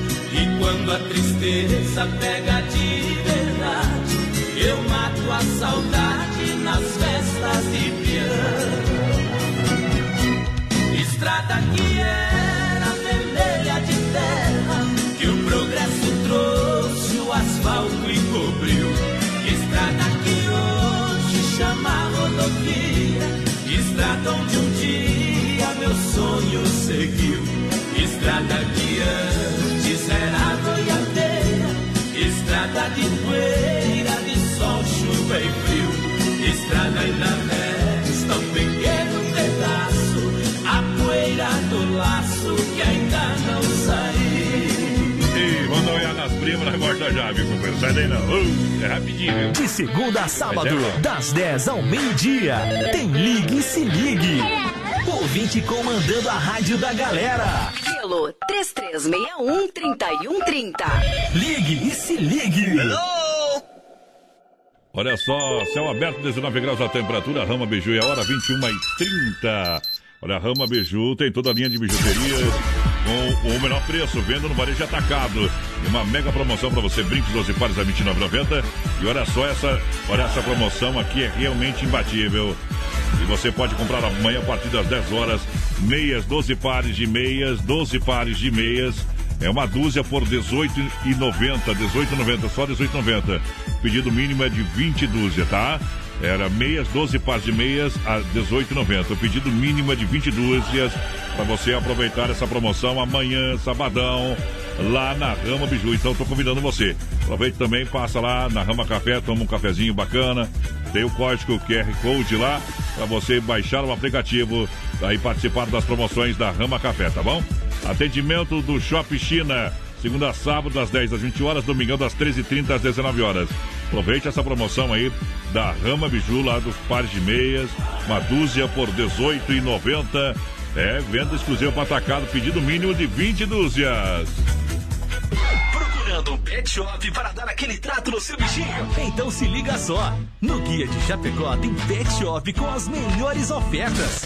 E quando a tristeza pega de verdade, eu mato a saudade Morta já, viu, companheiro? Sai daí não. Uh, é rapidinho, viu? De segunda a sábado, é bom. das 10 ao meio-dia, tem Ligue e Se Ligue. Ouvinte comandando a rádio da galera. Pelo 3361-3130. Ligue e Se Ligue. Olha só, céu aberto, 19 graus a temperatura, Rama Beiju, é a hora 21 e 30. Olha, Rama Beiju tem toda a linha de bijuteria com o menor preço, venda no varejo atacado. E uma mega promoção para você, brincos 12 pares a R$ 29,90. E olha só, essa, olha essa promoção aqui é realmente imbatível. E você pode comprar amanhã a partir das 10 horas, meias, 12 pares de meias, 12 pares de meias. É uma dúzia por R$ 18,90, 18,90, só R$ 18,90. Pedido mínimo é de 20 dúzia, tá? Era meias, 12 pares de meias a R$ 18,90. O pedido mínimo é de 20 dúzias para você aproveitar essa promoção amanhã, sabadão, lá na Rama Biju. Então tô convidando você. Aproveite também, passa lá na Rama Café, toma um cafezinho bacana. Tem o código QR Code lá para você baixar o aplicativo e participar das promoções da Rama Café, tá bom? Atendimento do Shop China. Segunda a sábado, das 10 às 20 horas, domingão das 13h30 às 19 horas. Aproveite essa promoção aí da Rama Biju, lá dos pares de meias, uma dúzia por R$18,90. É, venda exclusiva para atacado, pedido mínimo de 20 dúzias. Procurando um pet shop para dar aquele trato no seu bichinho? Então se liga só. No Guia de Chapecó tem pet shop com as melhores ofertas.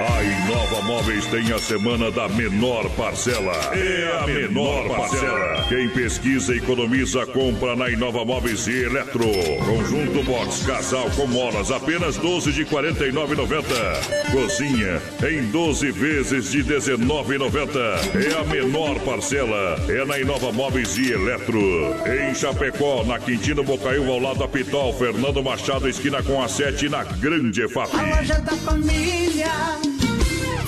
A Inova Móveis tem a semana da menor parcela. É a menor parcela. Quem pesquisa e economiza, compra na Inova Móveis e Eletro. Conjunto Box Casal com molas, apenas 12 de 49,90. Cozinha em 12 vezes de 19,90. É a menor parcela. É na Inova Móveis e Eletro. Em Chapecó, na Quintino Bocaiúva, ao lado da Pitol, Fernando Machado, esquina com a 7, na Grande EFAP. A loja da família.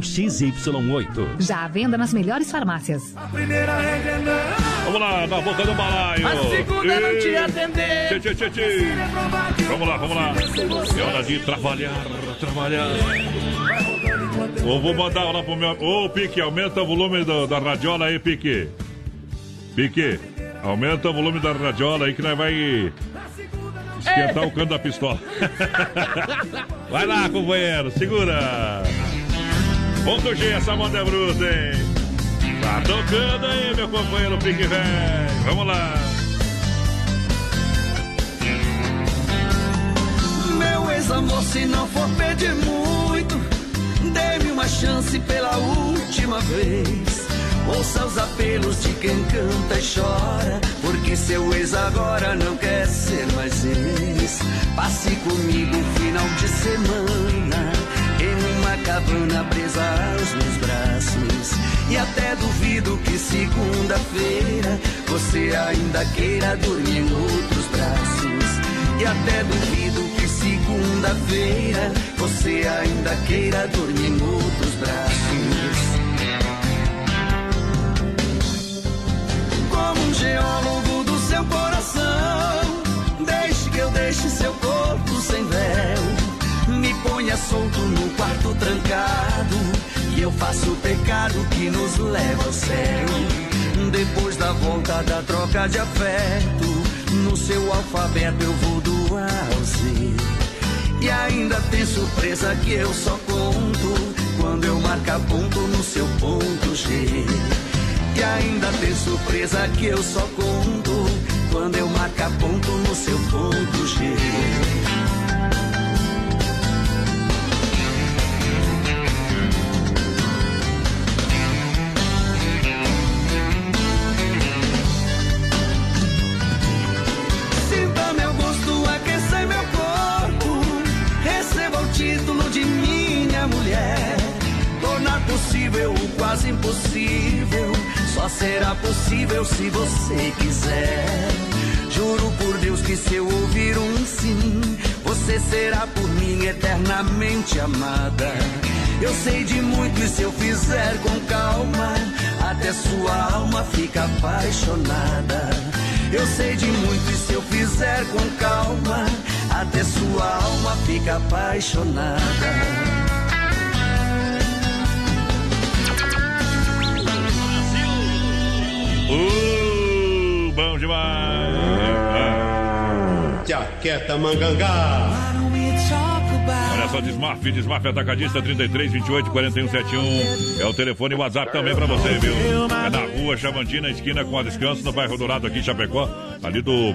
XY8. Já à venda nas melhores farmácias. Vamos lá, na boca do balaio. A segunda não te atender. Tchê, tchê, tchê, tchê. Vamos lá, vamos lá. É hora de trabalhar, trabalhar. Ou vou mandar lá pro meu. Ô, Pique, aumenta o volume do- da radiola aí, Pique. Pique, aumenta o volume da radiola aí que nós vai esquentar o cano da pistola. Vai lá, companheiro, segura. Ponto G, essa moda é bruta, hein? Tá tocando aí, meu companheiro Pique Velho. Vamos lá. Meu ex-amor, se não for pedir muito, dê-me uma chance pela última vez. Ouça os apelos de quem canta e chora, porque seu ex agora não quer ser mais ex. Passe comigo um final de semana, cabana presa aos meus braços. E até duvido que segunda-feira você ainda queira dormir em outros braços. E até duvido que segunda-feira você ainda queira dormir em outros braços. Como um geólogo do seu coração, deixe que eu deixe seu corpo sem véu. Me ponha solto no quarto trancado e eu faço o pecado que nos leva ao céu. Depois da volta da troca de afeto, no seu alfabeto eu vou do A ao Z. E ainda tem surpresa que eu só conto quando eu marcar ponto no seu ponto G. E ainda tem surpresa que eu só conto quando eu marcar ponto no seu ponto G. quase impossível. Só será possível se você quiser. Juro por Deus que se eu ouvir um sim, você será por mim eternamente amada. Eu sei de muito e se eu fizer com calma, até sua alma fica apaixonada. Eu sei de muito e se eu fizer com calma, até sua alma fica apaixonada. Uh, bom demais. Jaqueta mangangá. Olha só, Desmaf, Desmaf Atacadista 33 28 41 71. É o telefone e o WhatsApp também pra você, viu? É na rua Chavantina, esquina com a Descanso, no bairro Dourado aqui em Chapecó. Ali do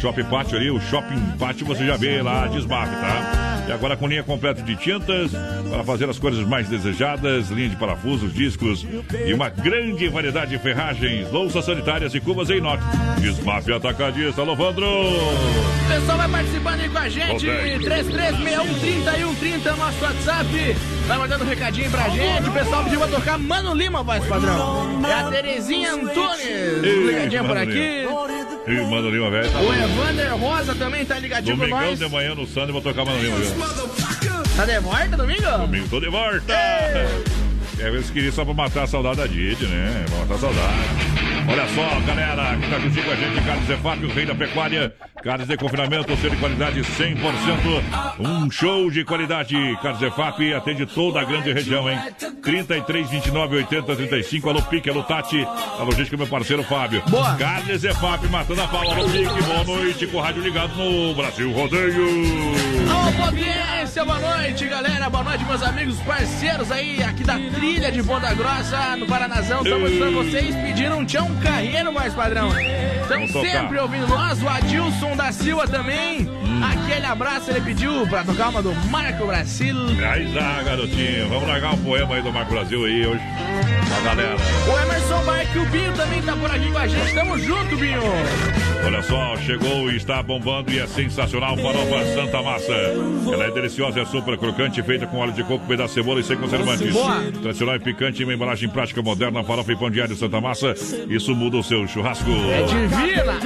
Shopping Pátio ali, o Shopping Pátio você já vê lá, Desmaf, tá? E agora com linha completa de tintas para fazer as cores mais desejadas, linha de parafusos, discos e uma grande variedade de ferragens, louças sanitárias e cubas em inox. Desmaf Atacadista, Lovandro! O pessoal vai participando aí com a gente. Ok. 33613130 é nosso WhatsApp. Vai mandando um recadinho pra gente. O pessoal pediu pra tocar Mano Lima, voz padrão. É a Terezinha Antunes. Ligadinha por Mano aqui. Ih, Mano Lima, velho. tá O. Evander Rosa também tá ligadinho com Domingão nós. de manhã no Sunday, vou tocar Mano Lima, viu? Tá de volta, domingo? Domingo tô de volta! É, eles queriam só pra matar a saudade da Didi, né? Pra matar a saudade. Olha só, galera, que tá juntinho com a gente, Carlos Zefap, o rei da pecuária. Carnes de confinamento, selo de qualidade 100%. Um show de qualidade. Carlos Zefap atende toda a grande região, hein? 33, 29, 80, 35. Alô, Pique, alô, Tati. A logística, meu parceiro Fábio. Boa. Carnes Zefap, matando a pau. Alô, Pique, boa noite. Com o rádio ligado no Brasil Rodeio. Alô, potência, boa noite, galera. Boa noite, meus amigos, parceiros aí, aqui da trilha de Ponta Grossa, no Paranazão. Estamos pra vocês. Pediram um tchão carreiro, mais padrão. Estamos sempre ouvindo nós. O Adilson da Silva também. Hum. Aquele abraço, ele pediu pra tocar uma do Marco Brasil. Aí já, garotinho. Vamos largar um poema aí do Marco Brasil aí hoje. Pra galera. O Emerson Barque, o Binho também tá por aqui com a gente. Tamo junto, Binho. Olha só, chegou e está bombando e é sensacional. Farofa Santa Massa. Ela é deliciosa, é super crocante, feita com óleo de coco, pedaço de cebola e sem conservantes. Tradicional e picante, uma embalagem prática moderna, farofa e pão diário Santa Massa. Isso muda o seu churrasco. É divina.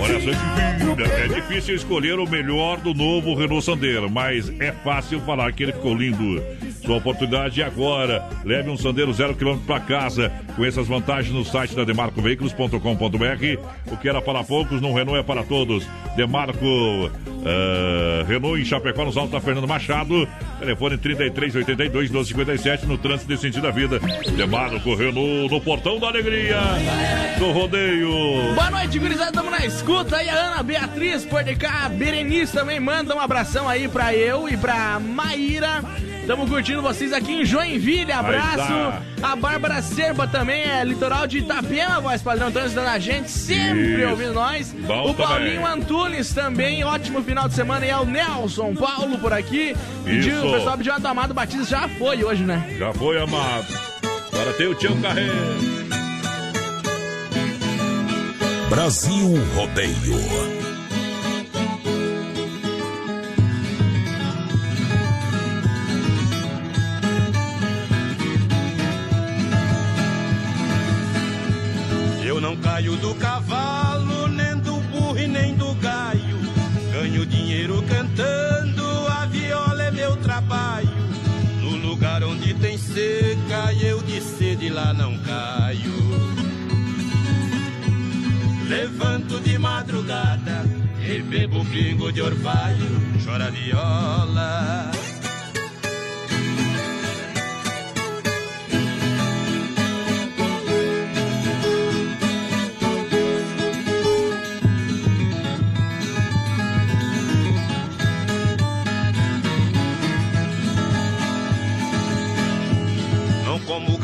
Olha só, divina. É difícil escolher o melhor do novo Renault Sandero, mas é fácil falar que ele ficou lindo. Sua oportunidade é agora. Leve um Sandero zero quilômetro para casa. Com essas vantagens no site da demarcoveículos.com.br. O que era para poucos, no Renault é para todos. Demarco ah, Renault em Chapecó, nos Altos da Fernando Machado. Telefone 3382 1257 no trânsito de sentido da vida. Demarco Renault no Portão da Alegria. Do Rodeio. Boa noite, gurizada. Tamo na escuta aí. A Ana Beatriz por de cá. Berenice também manda um abração aí pra eu e pra Maíra. Tamo curtindo vocês aqui em Joinville. Abraço. A Bárbara Serba também é litoral de Itapema, voz padrão, transitando a gente, sempre Isso. ouvindo nós. Bom o Paulinho também. Antunes também, ótimo final de semana. E é o Nelson Paulo por aqui. Pediu, Isso. o pessoal pediu uma Amado Batista, já foi hoje, né? Já foi amado. Agora tem o Tião Carreiro. Brasil Rodeio. Caio do cavalo, nem do burro e nem do gaio. Ganho dinheiro cantando, a viola é meu trabalho. No lugar onde tem seca, eu de sede lá não caio. Levanto de madrugada e bebo pingo de orvalho, chora viola.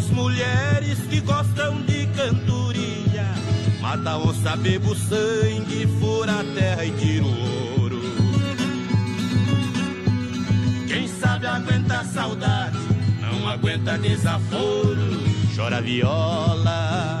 As mulheres que gostam de cantoria. Mata onça, bebo sangue, fura a terra e tiro ouro. Quem sabe aguenta saudade, não aguenta desaforo. Chora viola.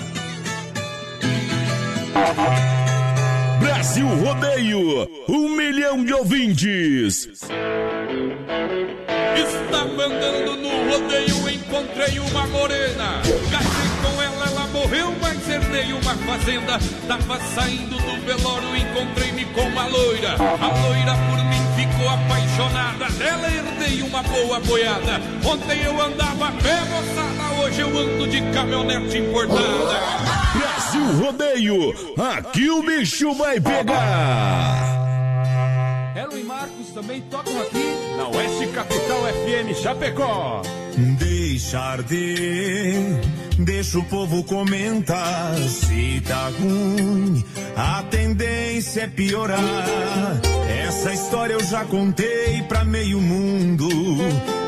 Brasil Rodeio, um milhão de ouvintes. Está mandando no rodeio, encontrei uma morena. Casei com ela, ela morreu, mas herdei uma fazenda. Tava saindo do velório, encontrei-me com uma loira. A loira por mim ficou apaixonada. Dela herdei uma boa boiada. Ontem eu andava pé, moçada. Hoje eu ando de caminhonete importada. Brasil Rodeio, aqui o bicho vai pegar. Elo e Marcos também tocam aqui na Oeste Capital FM Chapecó. Deixar de, deixa o povo comentar. Se tá ruim, a tendência é piorar. Essa história eu já contei pra meio mundo.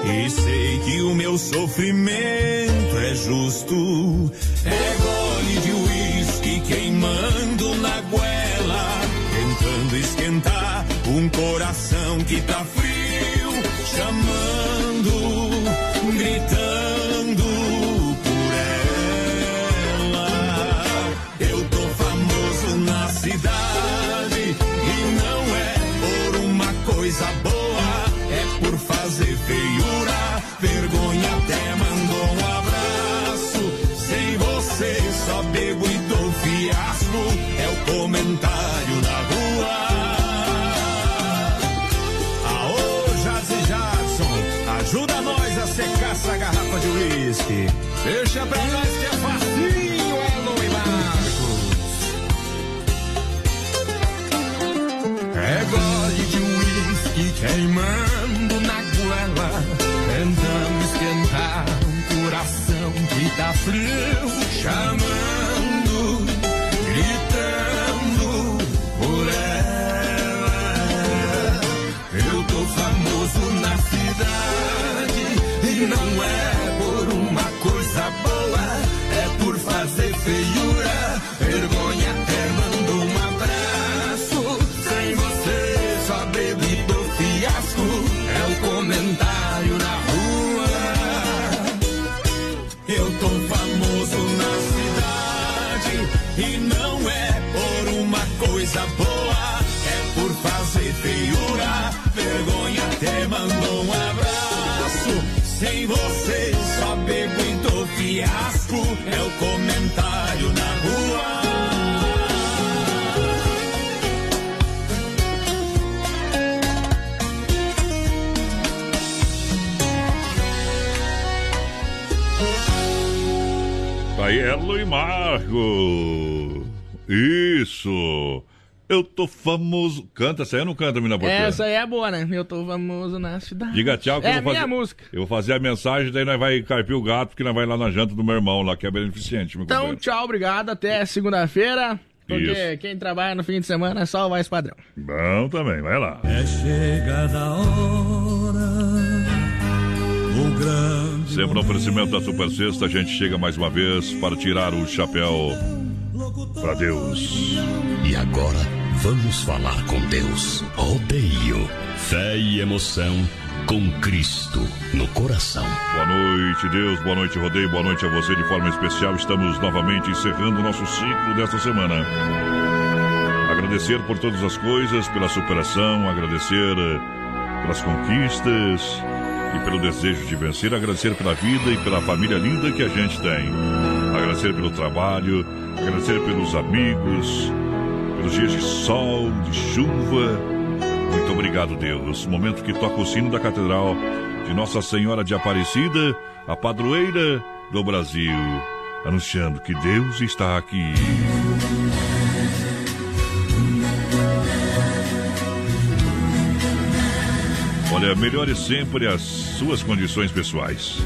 E sei que o meu sofrimento é justo. É queimando na goela. Tentando esquentar um coração que tá frio. Chamando, gritando por ela. Eu tô famoso na cidade uísque queimando e Marco. Isso. Eu tô famoso. Canta, essa aí ou não canta, mina porteira? Essa aí é boa, né? Eu tô famoso na cidade. Diga tchau que é eu a vou minha fazer. música. Eu vou fazer a mensagem, daí nós vai carpir o gato, porque nós vai lá na janta do meu irmão, lá que é beneficente, meu Então, companheiro. tchau, obrigado. Até segunda-feira. Porque Isso. quem trabalha no fim de semana é só o mais padrão. Bom também, vai lá. É chegada a hora, Sempre no oferecimento da Super Sexta, a gente chega mais uma vez para tirar o chapéu para Deus. E agora vamos falar com Deus. Rodeio. Fé e emoção com Cristo no coração. Boa noite, Deus. Boa noite, Rodeio. Boa noite a você de forma especial. Estamos novamente encerrando o nosso ciclo desta semana. Agradecer por todas as coisas, pela superação, agradecer eh, pelas conquistas e pelo desejo de vencer, agradecer pela vida e pela família linda que a gente tem. Agradecer pelo trabalho, agradecer pelos amigos, pelos dias de sol, de chuva. Muito obrigado, Deus. Momento que toca o sino da Catedral de Nossa Senhora de Aparecida, a padroeira do Brasil, anunciando que Deus está aqui. Olha, melhore sempre as suas condições pessoais,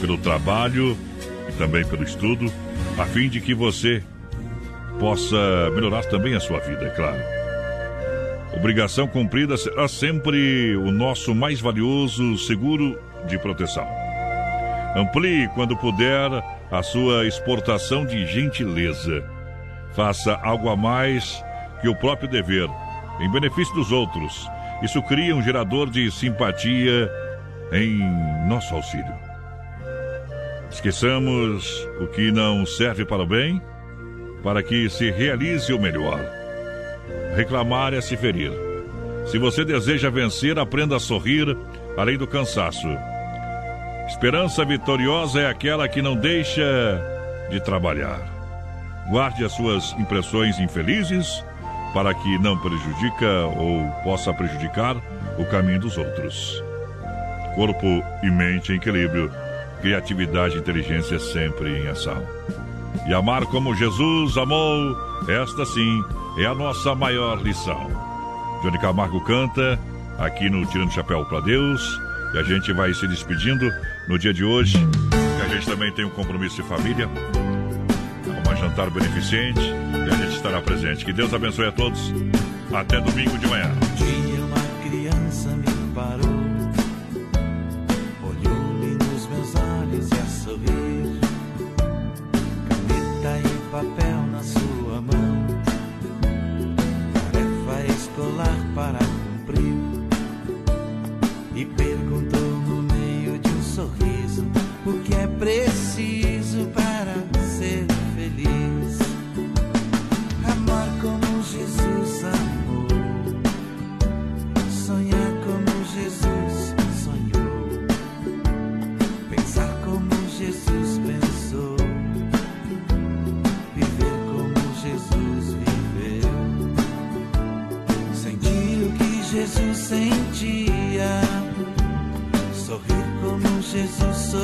pelo trabalho e também pelo estudo, a fim de que você possa melhorar também a sua vida, é claro. Obrigação cumprida será sempre o nosso mais valioso seguro de proteção. Amplie, quando puder, a sua exportação de gentileza. Faça algo a mais que o próprio dever, em benefício dos outros. Isso cria um gerador de simpatia em nosso auxílio. Esqueçamos o que não serve para o bem, para que se realize o melhor. Reclamar é se ferir. Se você deseja vencer, aprenda a sorrir além do cansaço. Esperança vitoriosa é aquela que não deixa de trabalhar. Guarde as suas impressões infelizes para que não prejudica ou possa prejudicar o caminho dos outros. Corpo e mente em equilíbrio, criatividade e inteligência sempre em ação. E amar como Jesus amou, esta sim é a nossa maior lição. Johnny Camargo canta aqui no Tirando Chapéu para Deus e a gente vai se despedindo no dia de hoje. A gente também tem um compromisso de família, uma jantar beneficente estará presente. Que Deus abençoe a todos. Até domingo de manhã. dia uma criança me parou, olhou-me nos meus olhos e a sorrir, caneta e papel na sua mão, tarefa escolar para cumprir, e perguntou sentia, sorrir como Jesus